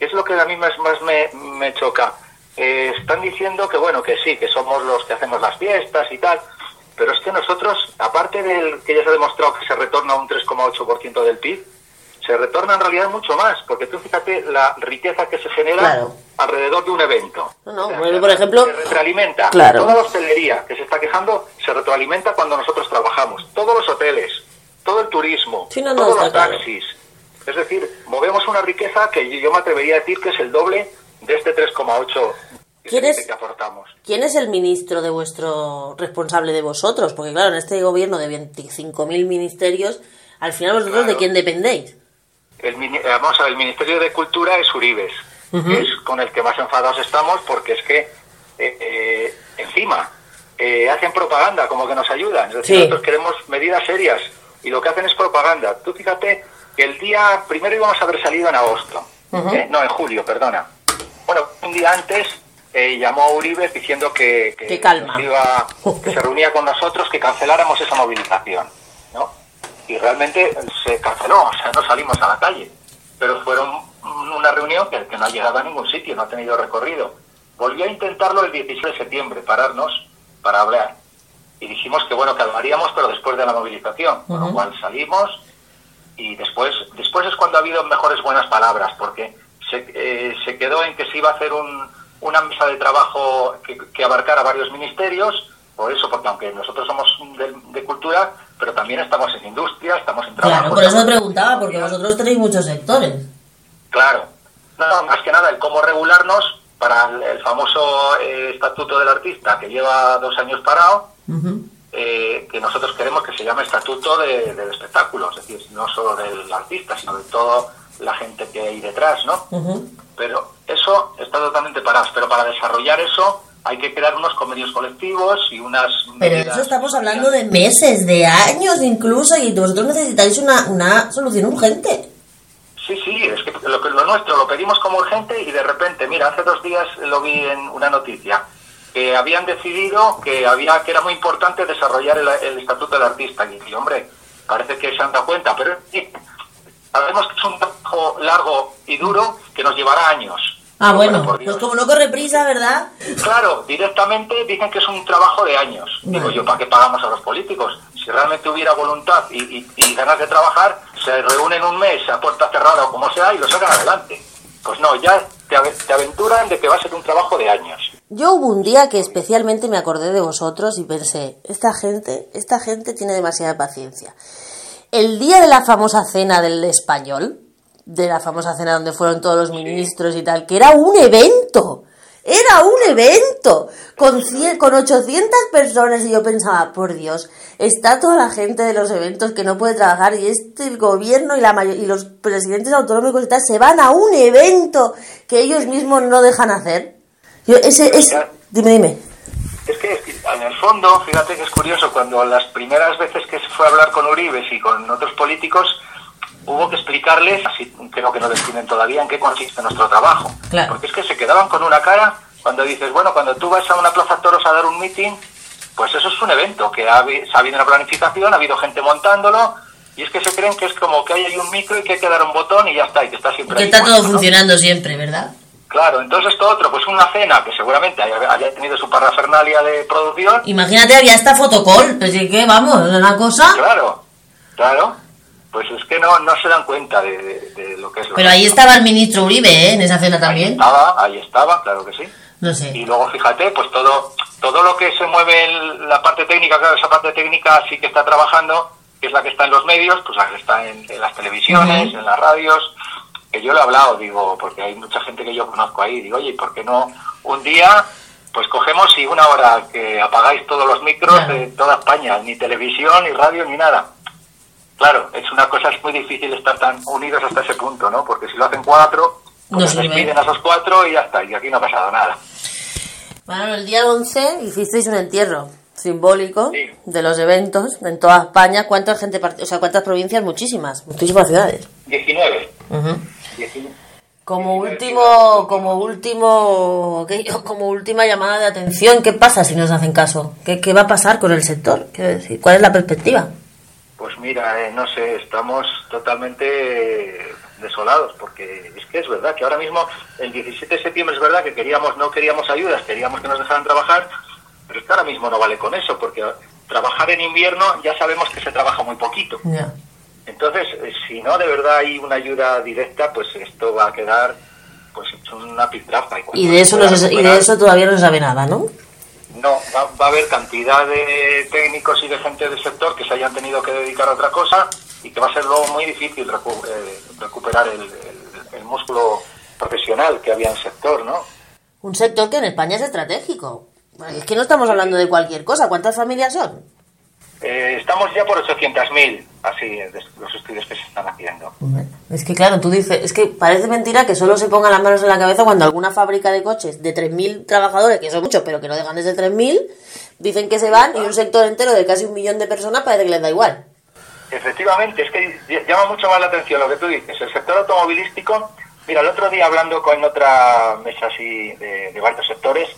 es lo que a mí más, más me, me choca, eh, están diciendo que bueno, que sí, que somos los que hacemos las fiestas y tal, pero es que nosotros, aparte del que ya se ha demostrado que se retorna un 3,8% del PIB, se retorna en realidad mucho más, porque tú fíjate la riqueza que se genera
Claro.
alrededor de un evento.
No, no,
O sea,
bueno, por ejemplo-
se retroalimenta.
Claro.
Toda la hostelería que se está quejando se retroalimenta cuando nosotros trabajamos. Todos los hoteles, todo el turismo,
Sí, no, no,
todos los
claro.
taxis. Es decir, movemos una riqueza que yo me atrevería a decir que es el doble de este 3,8 que,
¿Quién es?
dice que aportamos.
¿Quién es el ministro de vuestro responsable de vosotros? Porque claro, en este gobierno de 25.000 ministerios, al final vosotros de
Claro.
quién dependéis.
El, eh, vamos a ver, el Ministerio de Cultura es Uribes, que es con el que más enfadados estamos porque es que eh, eh, encima eh, hacen propaganda como que nos ayudan. Es decir,
Sí.
nosotros queremos medidas serias y lo que hacen es propaganda. Tú fíjate que el día primero íbamos a haber salido en agosto, no, en julio, perdona. Bueno, un día antes eh, llamó a Uribes diciendo que, que,
Que calma.
nos iba- que se reunía con nosotros, que canceláramos esa movilización, ¿no? y realmente se canceló, o sea, no salimos a la calle. Pero fueron una reunión que, que no ha llegado a ningún sitio, no ha tenido recorrido. Volví a intentarlo el 16 de septiembre, pararnos para hablar. Y dijimos que bueno, que lo haríamos, pero después de la movilización. Con lo cual salimos y después, después es cuando ha habido mejores buenas palabras, porque se, eh, se quedó en que se iba a hacer un- una mesa de trabajo que, que abarcara varios ministerios, por eso, porque aunque nosotros somos de, de cultura, pero también estamos en industria, estamos en trabajo.
Claro, por eso me preguntaba, porque vosotros tenéis muchos sectores.
Claro. No, no, más que nada el cómo regularnos para el, el famoso eh, estatuto del artista que lleva dos años parado, eh, que nosotros queremos que se llame estatuto de- del espectáculo, es decir, no solo del artista, sino de toda la gente que hay detrás, ¿no? Pero eso está totalmente parado. Pero para desarrollar eso hay que crear unos convenios colectivos y unas...
Pero eso estamos hablando de meses, de años incluso, y vosotros necesitáis una, una solución urgente.
Sí, sí, es que lo, lo nuestro lo pedimos como urgente y de repente, mira, hace dos días lo vi en una noticia, que habían decidido que había que era muy importante desarrollar el, el estatuto del artista. Y dije, hombre, parece que se han dado cuenta, pero sabemos que es un trabajo largo y duro que nos llevará años.
Ah, bueno, pues como no corre prisa, ¿verdad?
Claro, directamente dicen que es un trabajo de años. Digo yo, ¿para qué pagamos a los políticos? Si realmente hubiera voluntad y, y- y ganas de trabajar, se reúnen un mes a puerta cerrada o como sea y lo sacan adelante. Pues no, ya te aventuran de que va a ser un trabajo de años.
Yo hubo un día que especialmente me acordé de vosotros y pensé, esta gente, esta gente tiene demasiada paciencia. El día de la famosa cena del español, de la famosa cena donde fueron todos los ministros y tal, que era un evento, era un evento, con, cien- con 800 personas y yo pensaba, por Dios, está toda la gente de los eventos que no puede trabajar y este el gobierno y, la y los presidentes autonómicos y tal se van a un evento que ellos mismos no dejan hacer. Yo, ese, ese, dime, dime.
Es que en el fondo, fíjate que es curioso, cuando las primeras veces que se fue a hablar con Uribes y con otros políticos, hubo que explicarles, así creo que no definen todavía, en qué consiste nuestro trabajo.
Claro.
Porque es que se quedaban con una cara cuando dices, bueno, cuando tú vas a una plaza toros a dar un meeting, pues eso es un evento, que ha, habi- ha habido una planificación, ha habido gente montándolo, y es que se creen que es como que hay ahí un micro y que hay que dar un botón y ya está, y que está siempre
Que está todo funcionando siempre, ¿verdad?
Claro, entonces esto otro, pues una cena que seguramente haya, haya tenido su parafernalia de producción,
Imagínate, había hasta fotocall, pues que vamos, una cosa.
Claro, claro. Pues es que no, no se dan cuenta de, de- de lo que es. lo
Pero
que
ahí
es.
estaba el ministro Uribe, ¿eh? En esa cena
Ahí
también.
estaba, ahí estaba, claro que sí.
No sé.
Y luego, fíjate, pues todo, todo lo que se mueve en la parte técnica, claro, esa parte técnica sí que está trabajando, que es la que está en los medios, pues la que está en, en las televisiones, en las radios, que yo le he hablado, digo, porque hay mucha gente que yo conozco ahí, digo, oye, ¿por qué no un día, pues cogemos y una hora que apagáis todos los micros de toda España, ni televisión, ni radio, ni nada? Claro, es una cosa, es muy difícil estar tan unidos hasta ese punto, ¿no? Porque si lo hacen cuatro, pues despiden a esos cuatro y ya está, y aquí no ha pasado nada.
Bueno, el día 11 hicisteis un entierro simbólico
Sí.
de los eventos en toda España. ¿Cuánta gente, o sea, cuántas provincias? Muchísimas, muchísimas ciudades.
19.
Ujú.
19.
Como último, como último, como última llamada de atención, ¿qué pasa si nos hacen caso? ¿Qué, qué va a pasar con el sector? Decir, ¿cuál es la perspectiva?
Pues mira, eh, no sé, estamos totalmente desolados, porque es que es verdad que ahora mismo, el 17 de septiembre es verdad que queríamos, no queríamos ayudas, queríamos que nos dejaran trabajar, pero es que ahora mismo no vale con eso, porque trabajar en invierno ya sabemos que se trabaja muy poquito. Entonces, eh, si no de verdad hay una ayuda directa, pues esto va a quedar pues una piltrafa. cuando
Y de eso no se- y de eso todavía no se sabe nada, ¿no?
no, va, va a haber cantidad de técnicos y de gente del sector que se hayan tenido que dedicar a otra cosa y que va a ser luego muy difícil recu- eh, recuperar el, el- el músculo profesional que había en el sector, ¿no?
Un sector que en España es estratégico. Es que no estamos hablando de cualquier cosa. ¿Cuántas familias son?
Eh, estamos ya por 800.000, así, los estudios que se están haciendo.
Es que claro, tú dices, es que parece mentira que solo se pongan las manos en la cabeza cuando alguna fábrica de coches de 3.000 trabajadores, que son muchos, pero que no dejan de ser 3.000, dicen que se van y un sector entero de casi un millón de personas parece que les da igual.
Efectivamente, es que ll- llama mucho más la atención lo que tú dices. El sector automovilístico, mira, el otro día hablando con otra mesa así de, de varios sectores,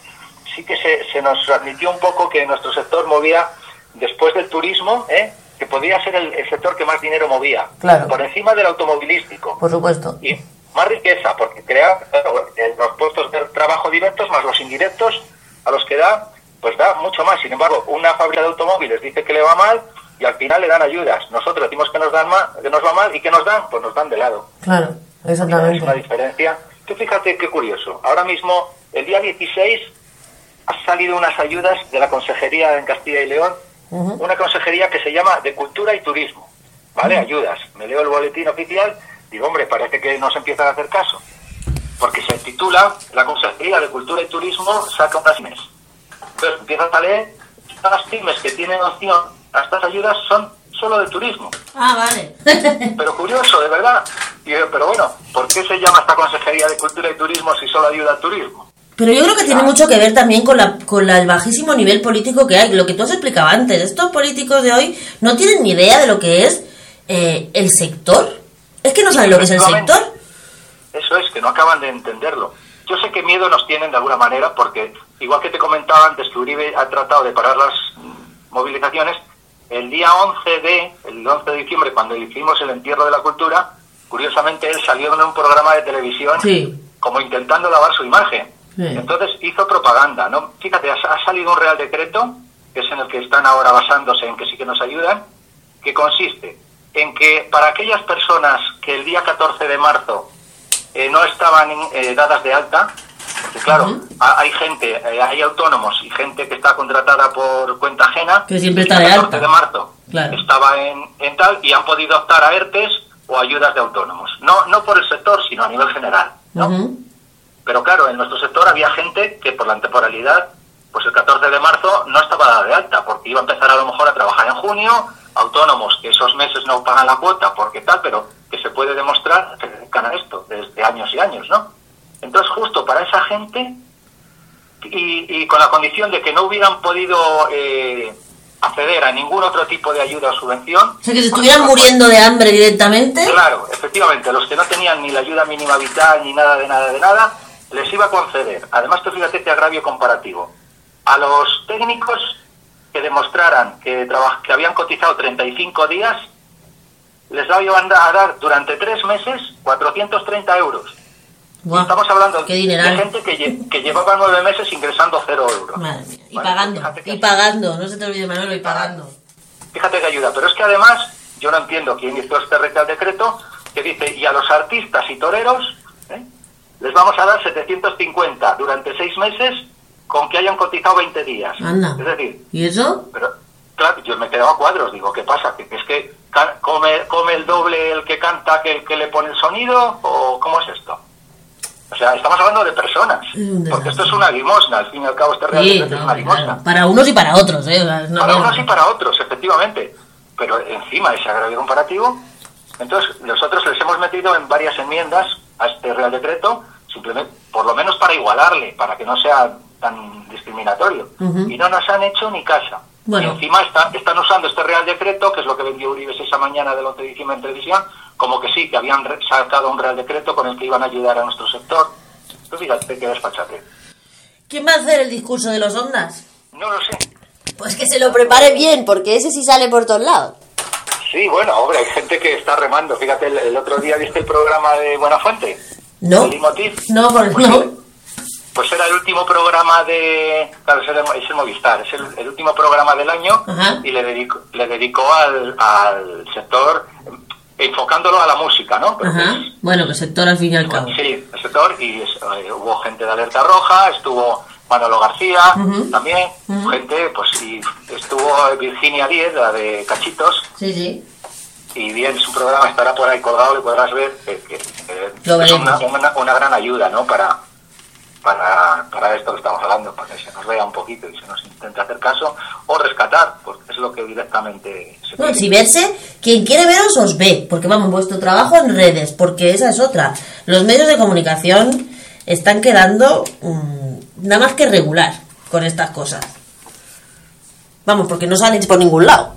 sí que se, se nos admitió un poco que nuestro sector movía, después del turismo, ¿eh? que podía ser el, el sector que más dinero movía,
Claro.
por encima del automovilístico.
Por supuesto.
Y más riqueza, porque crea claro, los puestos de trabajo directos más los indirectos, a los que da, pues da mucho más. Sin embargo, una fábrica de automóviles dice que le va mal y al final le dan ayudas. Nosotros decimos que nos dan mal, que nos va mal y que nos dan, pues nos dan de lado.
Claro,
Es una diferencia. Tú fíjate qué curioso. Ahora mismo, el día 16, ha salido unas ayudas de la Consejería en Castilla y León, una consejería que se llama de Cultura y Turismo. ¿Vale? Ayudas. Me leo el boletín oficial, digo, hombre, parece que nos empiezan a hacer caso. Porque se titula La Consejería de Cultura y Turismo saca unas pymes. Entonces empiezas a leer, las pymes que tienen opción a estas ayudas son solo de turismo.
Ah, vale.
Pero curioso, de verdad. Y yo, pero bueno, ¿por qué se llama esta Consejería de Cultura y Turismo si solo ayuda al turismo?
Pero yo creo que tiene mucho que ver también con, la, con la- el bajísimo nivel político que hay. Lo que tú has explicado antes, estos políticos de hoy no tienen ni idea de lo que es eh, el sector. Es que no saben lo que es el sector.
Eso es, que no acaban de entenderlo. Yo sé que miedo nos tienen de alguna manera, porque igual que te comentaba antes que Uribe ha tratado de parar las mm, movilizaciones, el día 11 de, el 11 de diciembre, cuando hicimos el entierro de la cultura, curiosamente él salió en un programa de televisión
Sí.
como intentando lavar su imagen.
Sí.
Entonces hizo propaganda, ¿no? Fíjate, ha, ha salido un real decreto, que es en el que están ahora basándose en que sí que nos ayudan, que consiste en que para aquellas personas que el día 14 de marzo eh, no estaban eh, dadas de alta, porque claro, ha- hay gente, eh, hay autónomos y gente que está contratada por cuenta ajena,
Que siempre
el
está
día
de
14
alta.
de marzo
Claro.
estaba en, en tal y han podido optar a ERTES o ayudas de autónomos. No, no por el sector, sino a nivel general. ¿no? Pero claro, en nuestro sector había gente que por la temporalidad, pues el 14 de marzo no estaba dada de alta, porque iba a empezar a lo mejor a trabajar en junio, autónomos que esos meses no pagan la cuota porque tal, pero que se puede demostrar que dedican a esto desde años y años, ¿no? Entonces justo para esa gente y, y con la condición de que no hubieran podido eh, acceder a ningún otro tipo de ayuda o subvención.
O sea, que se estuvieran muriendo de hambre directamente.
Claro, efectivamente, los que no tenían ni la ayuda mínima vital ni nada de nada de nada, les iba a conceder. Además, tú fíjate que agravio comparativo. A los técnicos que demostraran que, que habían cotizado 35 días, les iban a dar durante tres meses 430 euros. Estamos hablando de gente que, lle- que llevaba nueve meses ingresando cero euros.
Madre mía. Y
Vale,
pagando, y pagando. No se te olvide, Manolo, y pagando.
Fíjate que ayuda, pero es que además yo no entiendo quién hizo este real decreto que dice, y a los artistas y toreros ¿eh? Les vamos a dar 750 durante seis meses con que hayan cotizado 20 días.
Anda.
Es decir,
¿Y eso?
pero claro, yo me he quedado a cuadros, digo, ¿qué pasa? ¿Que, es que come, come el doble el que canta que el que le pone el sonido? ¿O cómo es esto? O sea, estamos hablando de personas, porque esto es una limosna, al fin y al cabo este Real
Sí,
Decreto es una limosna.
claro. Para unos y para otros, ¿eh?
Para unos y para otros, efectivamente. Pero encima ese agravio comparativo, entonces nosotros les hemos metido en varias enmiendas a este Real Decreto, simplemente, por lo menos para igualarle, para que no sea tan discriminatorio. Y no nos han hecho ni casa.
Bueno.
Y encima está- están usando este Real Decreto, que es lo que vendió Uribe esa mañana del 11 de diciembre en televisión, como que sí, que habían sacado un Real Decreto con el que iban a ayudar a nuestro sector. Tú fíjate qué despachate.
¿Quién va a hacer el discurso de los ondas?
No lo sé.
Pues que se lo prepare bien, porque ese sí sale por todos lados.
Sí, bueno, hombre, hay gente que está remando. Fíjate, el, el otro día viste el programa de Buenafuente.
¿No?
El.
No, por-
Pues,
no.
Pues era el último programa de... Claro, es el, es el Movistar, es el, el último programa del año
Ajá.
y le dedicó, le dedicó al, al sector, enfocándolo a la música, ¿no?
Ajá. Bueno, que sector al fin y al cabo.
Sí, el sector, y es- eh, hubo gente de Alerta Roja, estuvo Manolo García también, gente, pues y estuvo Virginia Díez, la de Cachitos,
Sí, sí.
y bien su programa estará por ahí colgado y podrás ver que, que- que
Lo
es una, una- una gran ayuda ¿no? para, para, para esto que estamos hablando, para que se nos vea un poquito y se nos intente hacer caso o rescatar, porque es lo que directamente se
No,
pide.
si verse, quien quiere veros os ve, porque vamos, vuestro trabajo en redes, porque esa es otra. Los medios de comunicación están quedando mm, nada más que regular con estas cosas. Vamos, porque no salen por ningún lado.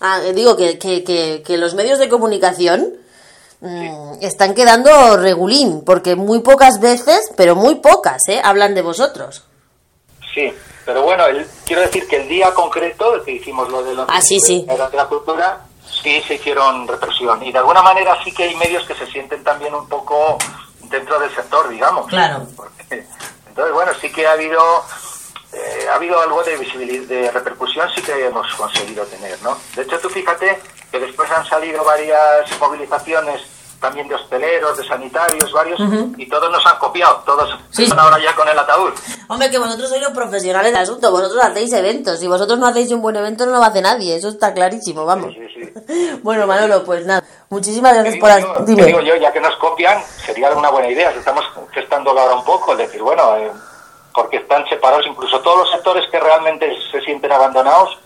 Ah, eh, digo que, que, que, que los medios de comunicación mm, están quedando regulín, porque muy pocas veces, pero muy pocas, ¿eh? Hablan de vosotros.
Sí, pero bueno, el- quiero decir que el día concreto el que hicimos lo de la,
Ah, sí, sí.
de la cultura, sí se hicieron represión. Y de alguna manera sí que hay medios que se sienten también un poco dentro del sector, digamos.
Claro.
Porque- entonces, bueno, sí que ha habido eh, ha habido algo de visibilidad, de repercusión sí que hemos conseguido tener, ¿no? De hecho, tú fíjate que después han salido varias movilizaciones también de hosteleros, de sanitarios, varios, y todos nos han copiado, todos
Sí.
están ahora ya con el ataúd.
Hombre, que vosotros sois los profesionales del asunto, vosotros hacéis eventos, si vosotros no hacéis un buen evento no lo hace nadie, eso está clarísimo, vamos.
Sí, sí, sí.
Bueno, Manolo, pues nada, muchísimas gracias por...
yo,
Dime.
digo yo, ya que nos copian, sería una buena idea. Estamos gestándolo ahora un poco, el decir, bueno, eh, porque están separados incluso todos los sectores que realmente se sienten abandonados,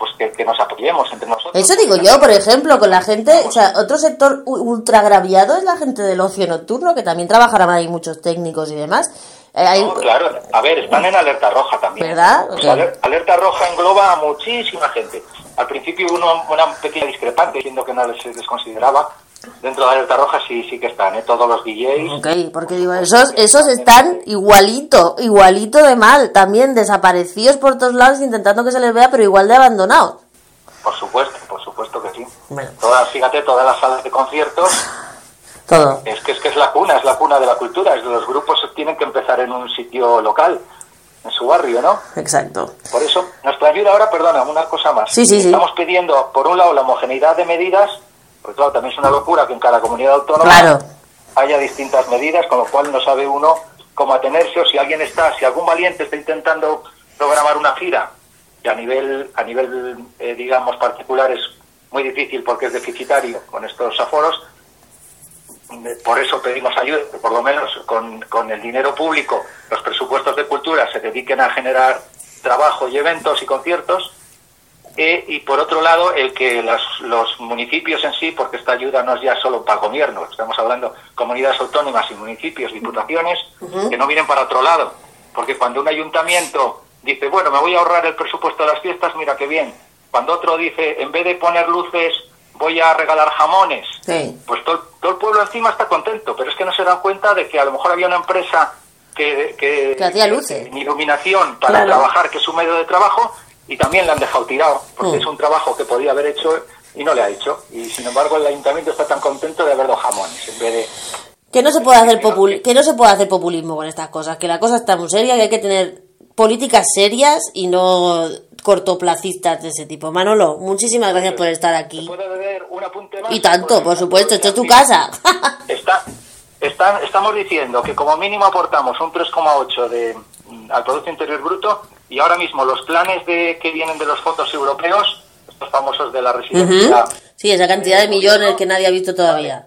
pues que, que nos apoyemos entre nosotros.
Eso digo yo, por ejemplo, con la gente, o sea, otro sector ultra agraviado es la gente del ocio nocturno, que también trabajarán ahí muchos técnicos y demás. Eh, hay-
No, claro, a ver, están en alerta roja también.
¿Verdad?
Alerta roja engloba a muchísima gente. Al principio hubo una, una pequeña discrepancia, diciendo que no les desconsideraba. Dentro de alerta roja sí, sí que están, ¿eh? todos los DJs.
Ok, porque digo, esos, esos están igualito, igualito de mal, también desaparecidos por todos lados intentando que se les vea, pero igual de abandonados.
Por supuesto, por supuesto que sí.
Bueno.
Todas, fíjate, todas las salas de conciertos
Todo.
Es que es que es la cuna, es la cuna de la cultura. Es los grupos tienen que empezar en un sitio local, en su barrio, ¿no?
Exacto.
Por eso, nuestra ayuda ahora, perdona, una cosa más.
Sí, sí, sí.
Estamos pidiendo, por un lado, la homogeneidad de medidas, porque claro, también es una locura que en cada comunidad autónoma
Claro.
haya distintas medidas, con lo cual no sabe uno cómo atenerse o si alguien está, si algún valiente está intentando programar una gira, que a nivel, a nivel eh, digamos, particular es muy difícil porque es deficitario con estos aforos, por eso pedimos ayuda, que por lo menos con, con el dinero público, los presupuestos de cultura se dediquen a generar trabajo y eventos y conciertos. Eh, y por otro lado, el que las- los municipios en sí, porque esta ayuda no es ya solo para el gobierno, estamos hablando comunidades autónomas y municipios, diputaciones, que no vienen para otro lado. Porque cuando un ayuntamiento dice, bueno, me voy a ahorrar el presupuesto de las fiestas, mira qué bien. Cuando otro dice, en vez de poner luces, voy a regalar jamones,
Sí.
pues todo, todo el pueblo encima está contento, pero es que no se dan cuenta de que a lo mejor había una empresa que, que,
Que hacía luces.
en iluminación para
Claro.
trabajar, que es su medio de trabajo, y también le han dejado tirado, porque
Mm.
es un trabajo que podía haber hecho y no le ha hecho. Y sin embargo el ayuntamiento está tan contento de haber dado jamones en vez de...
Que no se puede hacer popul que no se puede hacer populismo con estas cosas, que la cosa está muy seria, que hay que tener políticas serias y no cortoplacistas de ese tipo. Manolo, muchísimas gracias por estar aquí.
¿Puede beber un apunte más?
Y tanto, por supuesto, esto es tu casa.
Está, está estamos diciendo que como mínimo aportamos un 3,8 de mm, al Producto Interior Bruto y ahora mismo los planes de que vienen de los fondos europeos, estos famosos de la residencia,
Sí, esa cantidad de millones que nadie ha visto todavía.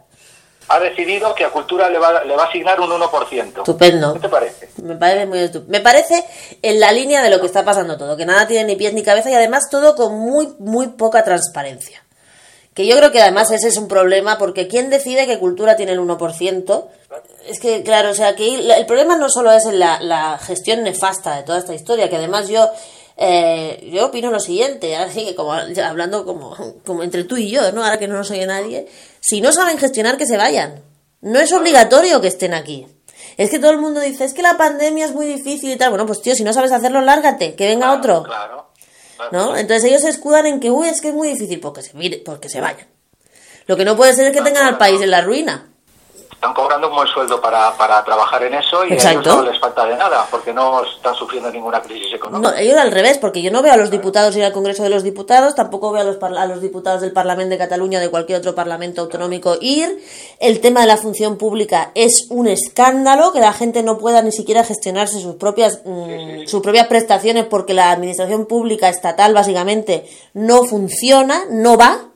ha decidido que a Cultura le va, le va a asignar un 1%.
Estupendo.
¿Qué te parece?
Me parece muy estu- Me parece en la línea de lo que está pasando todo, que nada tiene ni pies ni cabeza y además todo con muy, muy poca transparencia. Que yo creo que además ese es un problema porque ¿quién decide que cultura tiene el 1%? Es que, claro, o sea, que el problema no solo es en la, la gestión nefasta de toda esta historia, que además yo, eh, yo opino lo siguiente, así que como hablando como, como entre tú y yo, ¿no? Ahora que no nos oye nadie, si no saben gestionar, que se vayan. No es obligatorio que estén aquí. Es que todo el mundo dice, es que la pandemia es muy difícil y tal. Bueno, pues tío, si no sabes hacerlo, lárgate, que venga otro.
Claro.
¿No? Entonces ellos se escudan en que, uy, es que es muy difícil, porque se, mire, porque se vayan. Lo que no puede ser es que tengan al país en la ruina.
Están cobrando un buen sueldo para, para trabajar en eso y a ellos no les falta de nada, porque no están sufriendo ninguna crisis económica.
No, ellos al revés, porque yo no veo a los diputados ir al Congreso de los Diputados, tampoco veo a los, a los diputados del Parlamento de Cataluña o de cualquier otro parlamento autonómico ir. El tema de la función pública es un escándalo, que la gente no pueda ni siquiera gestionarse sus propias, mm, sus propias prestaciones porque la administración pública estatal básicamente no funciona, no va.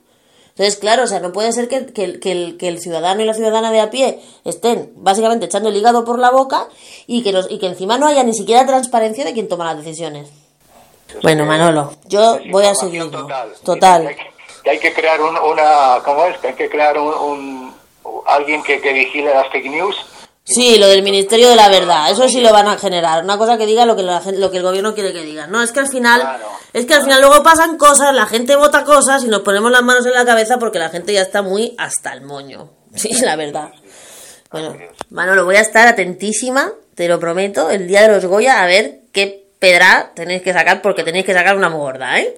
Entonces, claro, o sea, no puede ser que, que- que el, que el ciudadano y la ciudadana de a pie estén básicamente echando el hígado por la boca y que, los, y que encima no haya ni siquiera transparencia de quién toma las decisiones. Bueno, Manolo, yo voy a seguir. Total.
Que hay que, que hay que crear un- una, ¿cómo es? Que hay que crear un, un- alguien que, que vigile las fake news.
Sí, lo del Ministerio de la Verdad, eso sí lo van a generar. Una cosa que diga lo que, la lo que el gobierno quiere que diga. No, es que al final,
Claro.
es que al final luego pasan cosas, la gente vota cosas y nos ponemos las manos en la cabeza porque la gente ya está muy hasta el moño. Sí, la verdad. Bueno, Manolo, voy a estar atentísima, te lo prometo, el día de los Goya, a ver qué pedra tenéis que sacar porque tenéis que sacar una gorda, ¿eh?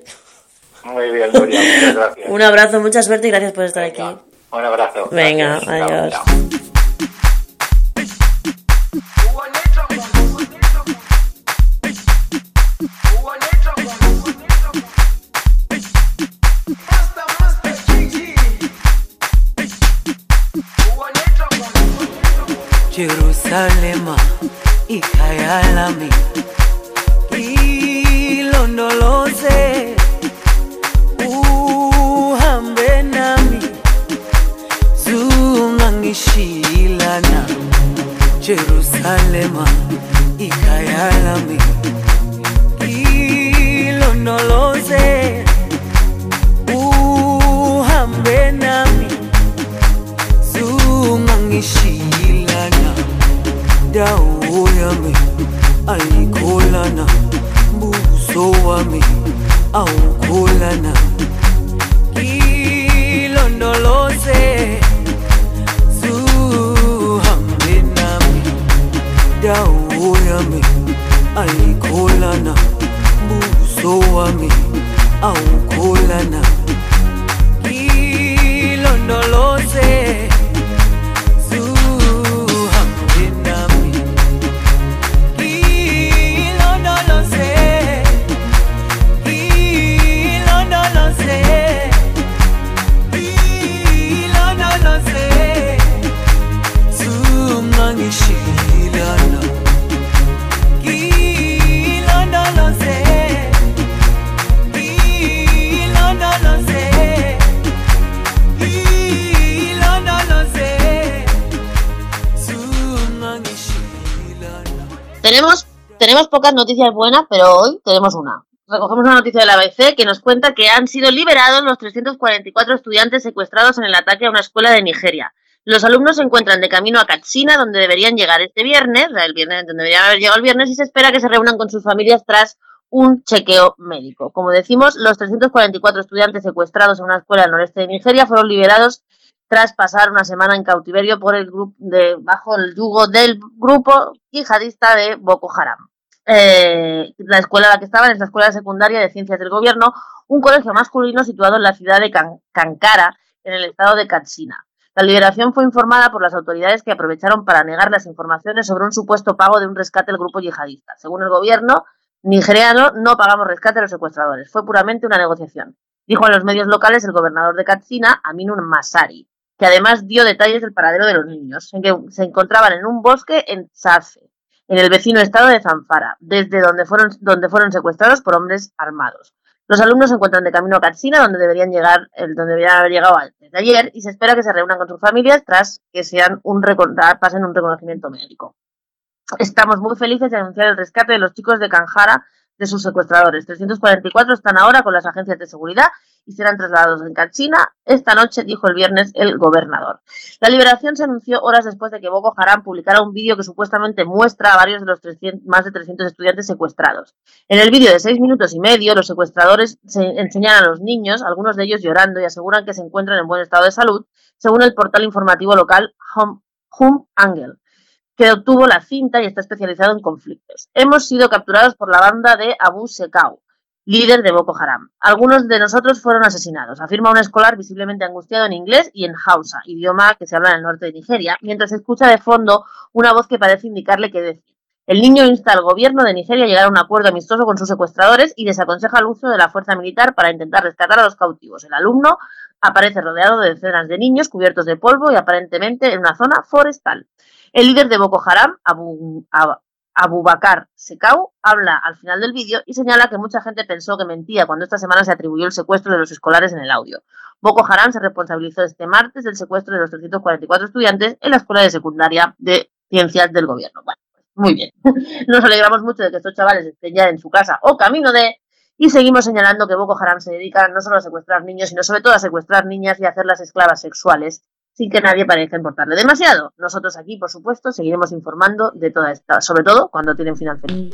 Muy bien, Nuria, muchas gracias.
Un abrazo, mucha suerte y gracias por estar aquí.
Un abrazo.
Venga,
Gracias.
Adiós.
chao.
Ikhaya lami ilondoloze uhambe nami. Zungangishilana Jerusalema ikhaya lami ilondoloze uhambe nami. Zungangishilana wadau yami alikolana buso wami aukolana. Kilondoloze suhambe nami. Dau yami alikolana buso wami aukolana. Kilondoloze
Tenemos, pocas noticias buenas, pero hoy tenemos una. Recogemos una noticia de la ABC que nos cuenta que han sido liberados los 344 estudiantes secuestrados en el ataque a una escuela de Nigeria. Los alumnos se encuentran de camino a Katsina, donde deberían llegar este viernes, el viernes, donde deberían haber llegado el viernes, y se espera que se reúnan con sus familias tras un chequeo médico. Como decimos, los 344 estudiantes secuestrados en una escuela al noreste de Nigeria fueron liberados tras pasar una semana en cautiverio por el grupo de, bajo el yugo del grupo yihadista de Boko Haram. Eh, la escuela en la que estaban es la Escuela Secundaria de Ciencias del Gobierno, un colegio masculino situado en la ciudad de Kan- Kankara, en el estado de Katsina. La liberación fue informada por las autoridades que aprovecharon para negar las informaciones sobre un supuesto pago de un rescate al grupo yihadista. Según el gobierno nigeriano, no pagamos rescate a los secuestradores, fue puramente una negociación. Dijo a los medios locales el gobernador de Katsina, Aminu Masari.
Que además dio detalles del paradero de los niños, en que se encontraban en un bosque en Sace, en el vecino estado de Zamfara, desde donde fueron, donde fueron secuestrados por hombres armados. Los alumnos se encuentran de camino a Katsina, donde deberían llegar, donde deberían haber llegado antes ayer, y se espera que se reúnan con sus familias tras que sean un recon- pasen un reconocimiento médico. Estamos muy felices de anunciar el rescate de los chicos de Kanjara de sus secuestradores. 344 están ahora con las agencias de seguridad y serán trasladados en Katsina esta noche, dijo el viernes el gobernador. La liberación se anunció horas después de que Boko Haram publicara un vídeo que supuestamente muestra a varios de los 300, más de 300 estudiantes secuestrados. En el vídeo de seis minutos y medio, los secuestradores se enseñan a los niños, algunos de ellos llorando, y aseguran que se encuentran en buen estado de salud, según el portal informativo local Hum Angel que obtuvo la cinta y está especializado en conflictos. Hemos sido capturados por la banda de Abu Sekau, líder de Boko Haram. Algunos de nosotros fueron asesinados, afirma un escolar visiblemente angustiado en inglés y en Hausa, idioma que se habla en el norte de Nigeria, mientras escucha de fondo una voz que parece indicarle qué decir. El niño insta al gobierno de Nigeria a llegar a un acuerdo amistoso con sus secuestradores y desaconseja el uso de la fuerza militar para intentar rescatar a los cautivos. El alumno aparece rodeado de decenas de niños cubiertos de polvo y aparentemente en una zona forestal. El líder de Boko Haram, Abu Bakar Sekau, habla al final del vídeo y señala que mucha gente pensó que mentía cuando esta semana se atribuyó el secuestro de los escolares en el audio. Boko Haram se responsabilizó este martes del secuestro de los 344 estudiantes en la escuela de secundaria de ciencias del gobierno. Bueno, pues muy bien. Nos alegramos mucho de que estos chavales estén ya en su casa o camino de y seguimos señalando que Boko Haram se dedica no solo a secuestrar niños, sino sobre todo a secuestrar niñas y a hacerlas esclavas sexuales sin que nadie parezca importarle demasiado. Nosotros aquí, por supuesto, seguiremos informando de toda esta, sobre todo cuando tienen final feliz.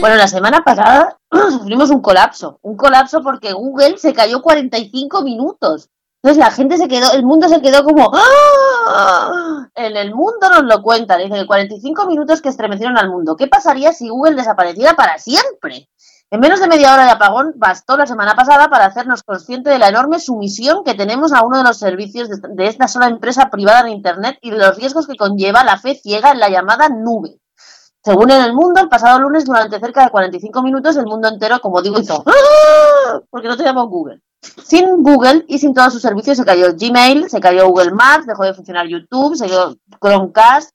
Bueno, la semana pasada sufrimos un colapso, un colapso porque Google se cayó 45 minutos. Entonces la gente se quedó, el mundo se quedó como ¡Ah! En el mundo nos lo cuentan, dice que 45 minutos que estremecieron al mundo. ¿Qué pasaría si Google desapareciera para siempre? En menos de media hora de apagón bastó la semana pasada para hacernos consciente de la enorme sumisión que tenemos a uno de los servicios de, esta sola empresa privada de Internet y de los riesgos que conlleva la fe ciega en la llamada nube. Según en el mundo, el pasado lunes, durante cerca de 45 minutos, el mundo entero, como digo, hizo ¡Ah! porque no teníamos Google. Sin Google y sin todos sus servicios se cayó Gmail, se cayó Google Maps, dejó de funcionar YouTube, se cayó Chromecast,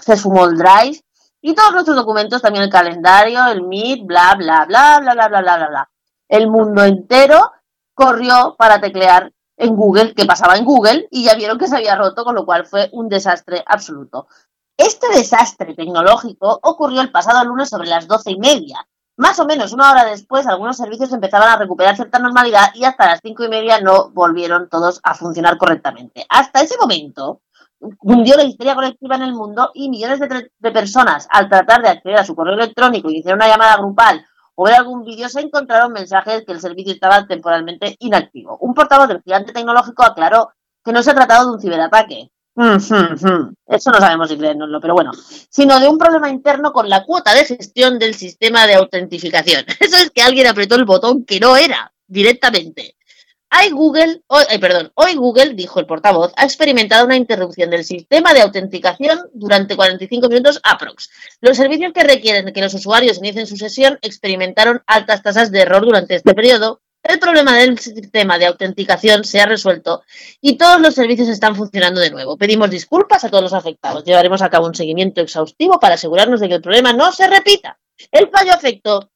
se sumó el Drive y todos nuestros documentos, también el calendario, el Meet, bla, bla, bla, bla, bla, bla, bla, bla, bla. El mundo entero corrió para teclear en Google, que pasaba en Google, y ya vieron que se había roto, con lo cual fue un desastre absoluto. Este desastre tecnológico ocurrió el pasado lunes sobre las doce y media. Más o menos una hora después, algunos servicios empezaban a recuperar cierta normalidad y hasta las cinco y media no volvieron todos a funcionar correctamente. Hasta ese momento, hundió la histeria colectiva en el mundo y millones de, personas, al tratar de acceder a su correo electrónico y hacer una llamada grupal o ver algún vídeo, se encontraron mensajes que el servicio estaba temporalmente inactivo. Un portavoz del gigante tecnológico aclaró que no se ha tratado de un ciberataque. Eso no sabemos si creérnoslo, pero bueno, sino de un problema interno con la cuota de gestión del sistema de autentificación. Eso es que alguien apretó el botón que no era directamente. Hoy Google, hoy, perdón, hoy Google, dijo el portavoz, ha experimentado una interrupción del sistema de autenticación durante 45 minutos aprox. Los servicios que requieren que los usuarios inicien su sesión experimentaron altas tasas de error durante este periodo. El problema del sistema de autenticación se ha resuelto y todos los servicios están funcionando de nuevo. Pedimos disculpas a todos los afectados. Llevaremos a cabo un seguimiento exhaustivo para asegurarnos de que el problema no se repita. El fallo afectó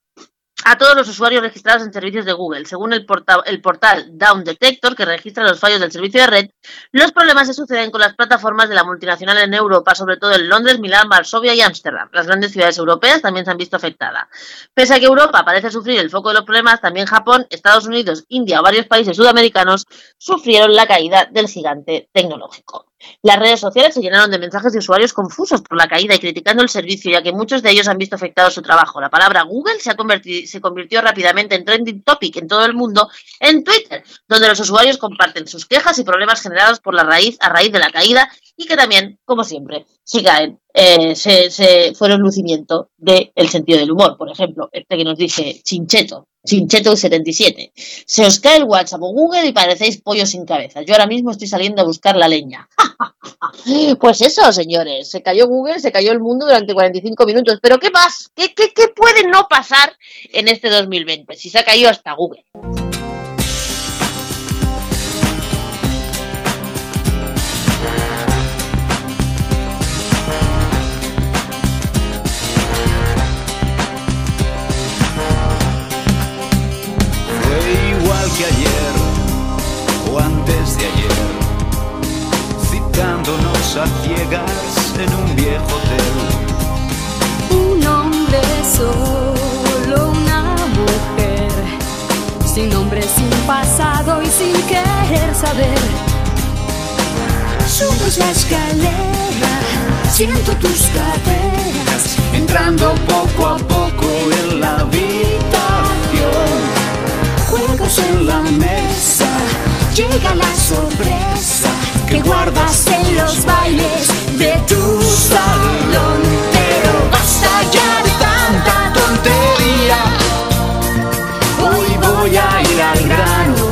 a todos los usuarios registrados en servicios de Google. Según el, el portal Down Detector, que registra los fallos del servicio de red, los problemas se suceden con las plataformas de la multinacional en Europa, sobre todo en Londres, Milán, Varsovia y Ámsterdam. Las grandes ciudades europeas también se han visto afectadas. Pese a que Europa parece sufrir el foco de los problemas, también Japón, Estados Unidos, India o varios países sudamericanos sufrieron la caída del gigante tecnológico. Las redes sociales se llenaron de mensajes de usuarios confusos por la caída y criticando el servicio, ya que muchos de ellos han visto afectado su trabajo. La palabra Google se, ha converti- se convirtió rápidamente en trending topic en todo el mundo en Twitter, donde los usuarios comparten sus quejas y problemas generados por la raíz a raíz de la caída y que también, como siempre, si caen, eh, se fueron lucimiento del sentido del humor. Por ejemplo, este que nos dice Chincheto, Chincheto77. Se os cae el WhatsApp o Google y parecéis pollo sin cabeza. Yo ahora mismo estoy saliendo a buscar la leña. Pues eso, señores, se cayó Google, se cayó el mundo durante 45 minutos. Pero ¿qué más? ¿Qué, qué, qué puede no pasar en este 2020? Si se ha caído hasta Google.
Citándonos a ciegas en un viejo hotel.
Un hombre solo, una mujer, sin nombre, sin pasado y sin querer saber. Subes la escalera, siento tus caderas,
Entrando poco a poco en la habitación,
juegos en la mesa, llega la sorpresa guardas en los bailes de tu salón. Pero basta ya de tanta tontería.
hoy voy a ir al grano,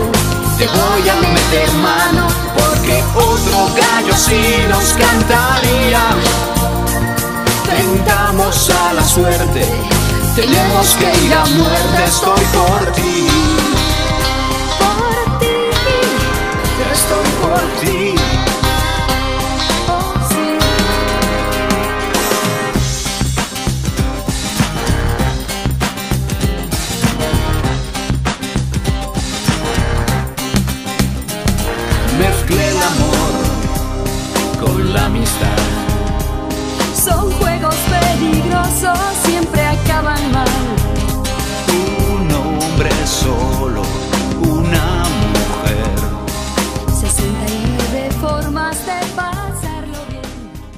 te voy a meter mano, porque otro gallo sí nos cantaría. Tentamos a la suerte, tenemos que ir a muerte, estoy por ti,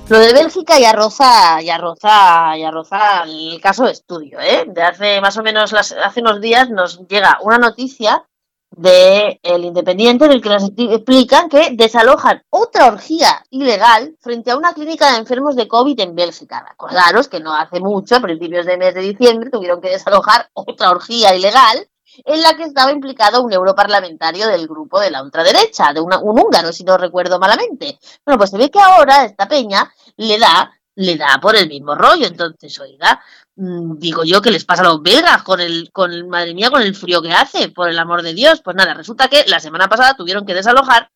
Lo de Bélgica ya roza, ya roza, ya roza el caso de estudio, ¿eh? De hace más o menos las- hace unos días nos llega una noticia de El Independiente en el que nos expli- explican que desalojan otra orgía ilegal frente a una clínica de enfermos de COVID en Bélgica. Acordaros que no hace mucho, a principios de mes de diciembre, tuvieron que desalojar otra orgía ilegal en la que estaba implicado un europarlamentario del grupo de la ultraderecha, de un húngaro, si no recuerdo malamente. Bueno, pues se ve que ahora esta peña le da, le da por el mismo rollo. Entonces, oiga, mm, digo yo que les pasa a los belgas con el, con el, madre mía, con el frío que hace, por el amor de Dios. Pues nada, resulta que la semana pasada tuvieron que desalojar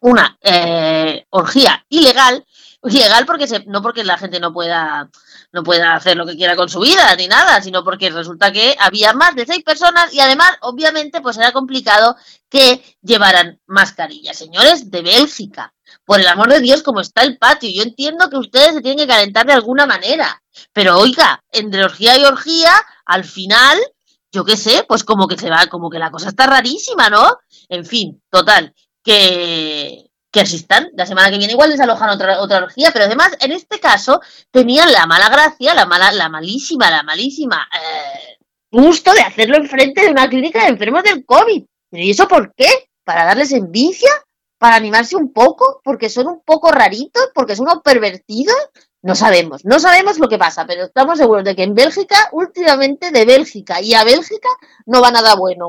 una eh, orgía ilegal, ilegal porque se, no porque la gente no pueda no pueda hacer lo que quiera con su vida ni nada, sino porque resulta que había más de seis personas y además, obviamente, pues era complicado que llevaran mascarillas. Señores de Bélgica, por el amor de Dios, como está el patio, yo entiendo que ustedes se tienen que calentar de alguna manera, pero oiga, entre orgía y orgía, al final, yo qué sé, pues como que se va, como que la cosa está rarísima, ¿no? En fin, total, que, que asistan. La semana que viene igual desalojan otra, otra orgía, pero además, en este caso, tenían la mala gracia, la mala, la malísima, la malísima eh, gusto de hacerlo enfrente de una clínica de enfermos del COVID. ¿Pero y eso por qué? ¿Para darles envidia? ¿Para animarse un poco? ¿Porque son un poco raritos? ¿Porque son unos pervertidos? No sabemos, no sabemos lo que pasa, pero estamos seguros de que en Bélgica, últimamente de Bélgica y a Bélgica, no va nada bueno.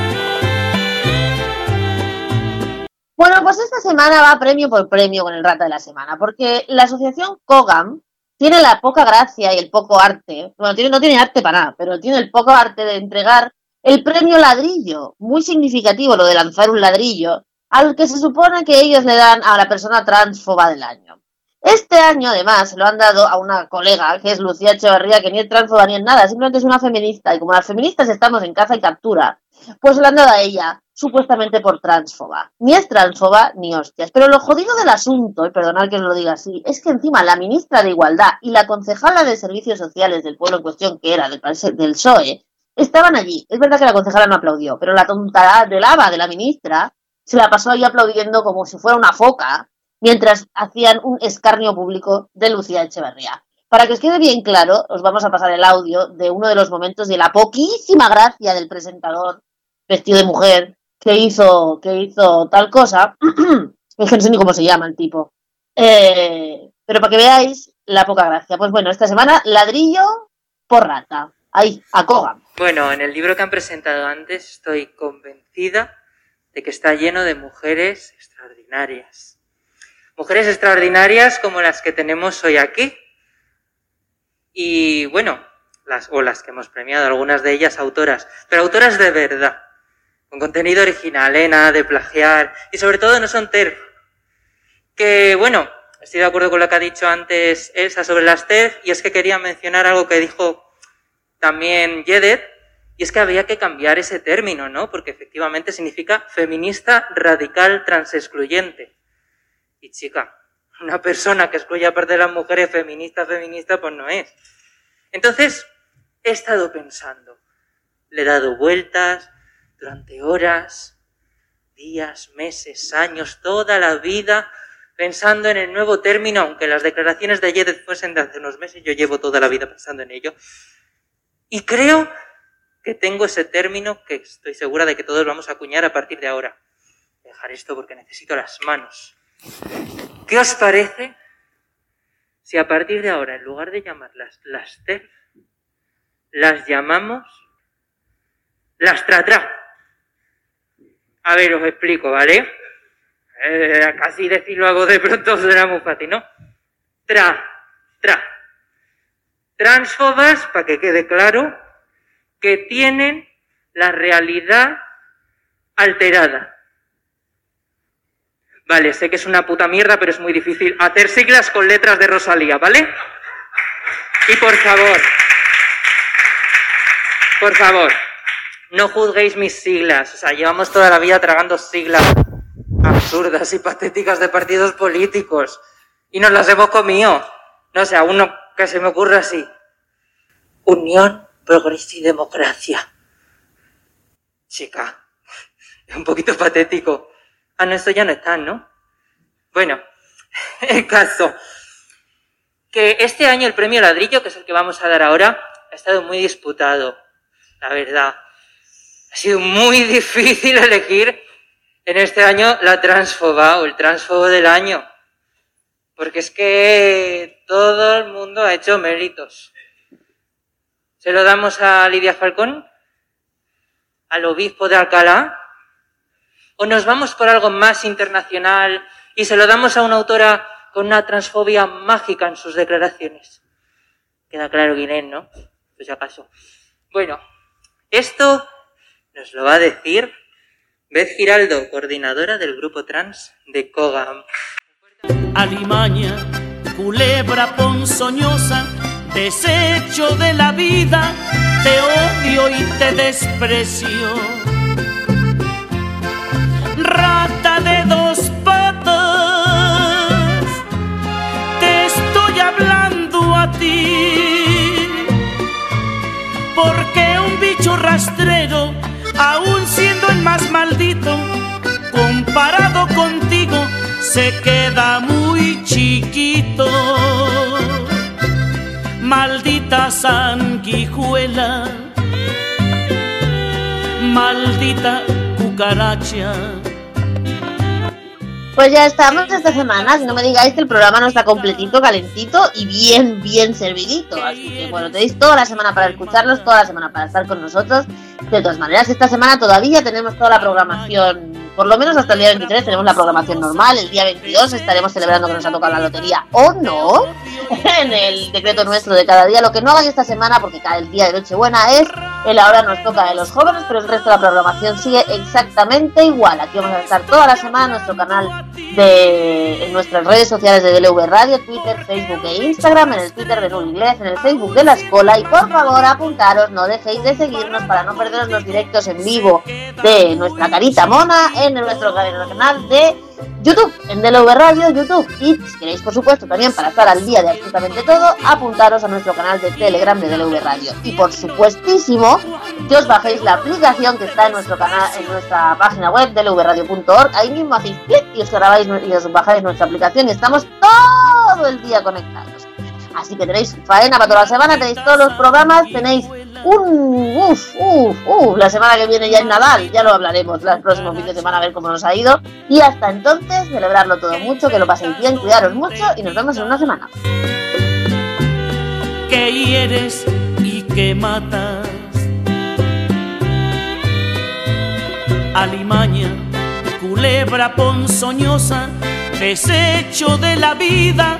Bueno, pues esta semana va premio por premio con el rata de la semana, porque la asociación Kogam tiene la poca gracia y el poco arte, bueno, tiene, no tiene arte para nada, pero tiene el poco arte de entregar el premio ladrillo, muy significativo lo de lanzar un ladrillo, al que se supone que ellos le dan a la persona transfoba del año. Este año, además, lo han dado a una colega, que es Lucía Echevarría, que ni es transfoba ni es nada, simplemente es una feminista, y como las feministas estamos en caza y captura, pues lo han dado a ella, supuestamente por transfoba. Ni es transfoba ni hostias. Pero lo jodido del asunto, y perdonad que os lo diga así, es que encima la ministra de Igualdad y la concejala de Servicios Sociales del pueblo en cuestión, que era del, del PSOE, estaban allí. Es verdad que la concejala no aplaudió, pero la tonta de lava de la ministra se la pasó ahí aplaudiendo como si fuera una foca, mientras hacían un escarnio público de Lucía Echeverría. Para que os quede bien claro, os vamos a pasar el audio de uno de los momentos de la poquísima gracia del presentador vestido de mujer que hizo, que hizo tal cosa. es no sé ni cómo se llama el tipo. Eh, pero para que veáis la poca gracia. Pues bueno, esta semana ladrillo por rata. Ahí, a.
Bueno, en el libro que han presentado antes estoy convencida de que está lleno de mujeres extraordinarias. Mujeres extraordinarias como las que tenemos hoy aquí. Y bueno, las, o las que hemos premiado, algunas de ellas autoras, pero autoras de verdad, con contenido original, ¿eh? nada de plagiar, y sobre todo no son TERF. Que bueno, estoy de acuerdo con lo que ha dicho antes Elsa sobre las TERF, y es que quería mencionar algo que dijo también Yedet, y es que había que cambiar ese término, ¿no? Porque efectivamente significa feminista radical transexcluyente. Y chica, una persona que excluye aparte de las mujeres feminista, feminista, pues no es. Entonces, he estado pensando, le he dado vueltas durante horas, días, meses, años, toda la vida, pensando en el nuevo término, aunque las declaraciones de ayer fuesen de hace unos meses, yo llevo toda la vida pensando en ello. Y creo que tengo ese término que estoy segura de que todos vamos a acuñar a partir de ahora. Dejar esto porque necesito las manos. ¿Qué os parece si a partir de ahora, en lugar de llamarlas las TERF, las llamamos las TRA-TRA? A ver, os explico, ¿vale? Eh, casi decirlo voz de pronto será muy fácil, ¿no? Tra, tra. Transfobas, para que quede claro, que tienen la realidad alterada. Vale, sé que es una puta mierda, pero es muy difícil hacer siglas con letras de Rosalía, ¿vale? Y por favor, por favor, no juzguéis mis siglas. O sea, llevamos toda la vida tragando siglas absurdas y patéticas de partidos políticos. Y nos las hemos comido. No sé, a uno que se me ocurre así. Unión, progreso y democracia. Chica, es un poquito patético. Ah, no, esto ya no está, ¿no? Bueno, el caso. Que este año el premio Ladrillo, que es el que vamos a dar ahora, ha estado muy disputado, la verdad. Ha sido muy difícil elegir en este año la transfoba o el transfobo del año. Porque es que todo el mundo ha hecho méritos. ¿Se lo damos a Lidia Falcón? ¿Al obispo de Alcalá? ¿O nos vamos por algo más internacional y se lo damos a una autora con una transfobia mágica en sus declaraciones? Queda claro quién es, ¿no? Pues acaso. Bueno, esto nos lo va a decir Beth Giraldo, coordinadora del grupo trans de Kogam.
Alimaña, culebra ponzoñosa, desecho de la vida, te odio y te desprecio. Rata de dos patas, te estoy hablando a ti, porque un bicho rastrero, aún siendo el más maldito, comparado contigo, se queda muy chiquito. Maldita sanguijuela, maldita cucaracha.
Pues ya estamos esta semana, no me digáis que el programa no está completito, calentito y bien, bien servidito. Así que bueno, tenéis toda la semana para escucharlos, toda la semana para estar con nosotros. De todas maneras, esta semana todavía tenemos toda la programación, por lo menos hasta el día 23 tenemos la programación normal. El día 22 estaremos celebrando que nos ha tocado la lotería o no en el decreto nuestro de cada día. Lo que no hagáis esta semana, porque cada día de Nochebuena es el ahora nos toca de los jóvenes, pero el resto de la programación sigue exactamente igual. Aquí vamos a estar toda la semana en nuestro canal de en nuestras redes sociales de DLV Radio, Twitter, Facebook e Instagram, en el Twitter de Null Inglés, en el Facebook de la Escuela y por favor apuntaros, no dejéis de seguirnos para no perderos los directos en vivo de nuestra carita mona en nuestro canal de YouTube, en DLV Radio, YouTube. Y si queréis, por supuesto, también para estar al día de absolutamente todo, apuntaros a nuestro canal de Telegram de DLV Radio. Y por supuestísimo, que os bajéis la aplicación que está en nuestro canal, en nuestra página web, dlvradio.org. Ahí mismo hacéis clic y os grabáis y os bajáis nuestra aplicación y estamos todo el día conectados. Así que tenéis faena para toda la semana, tenéis todos los programas, tenéis un uff, uff, uff, la semana que viene ya es Nadal, ya lo hablaremos los próximos fines de semana a ver cómo nos ha ido. Y hasta entonces, celebrarlo todo mucho, que lo paséis bien, cuidaros mucho y nos vemos en una semana.
que hieres y que matas. Alimaña, culebra ponzoñosa, desecho de la vida,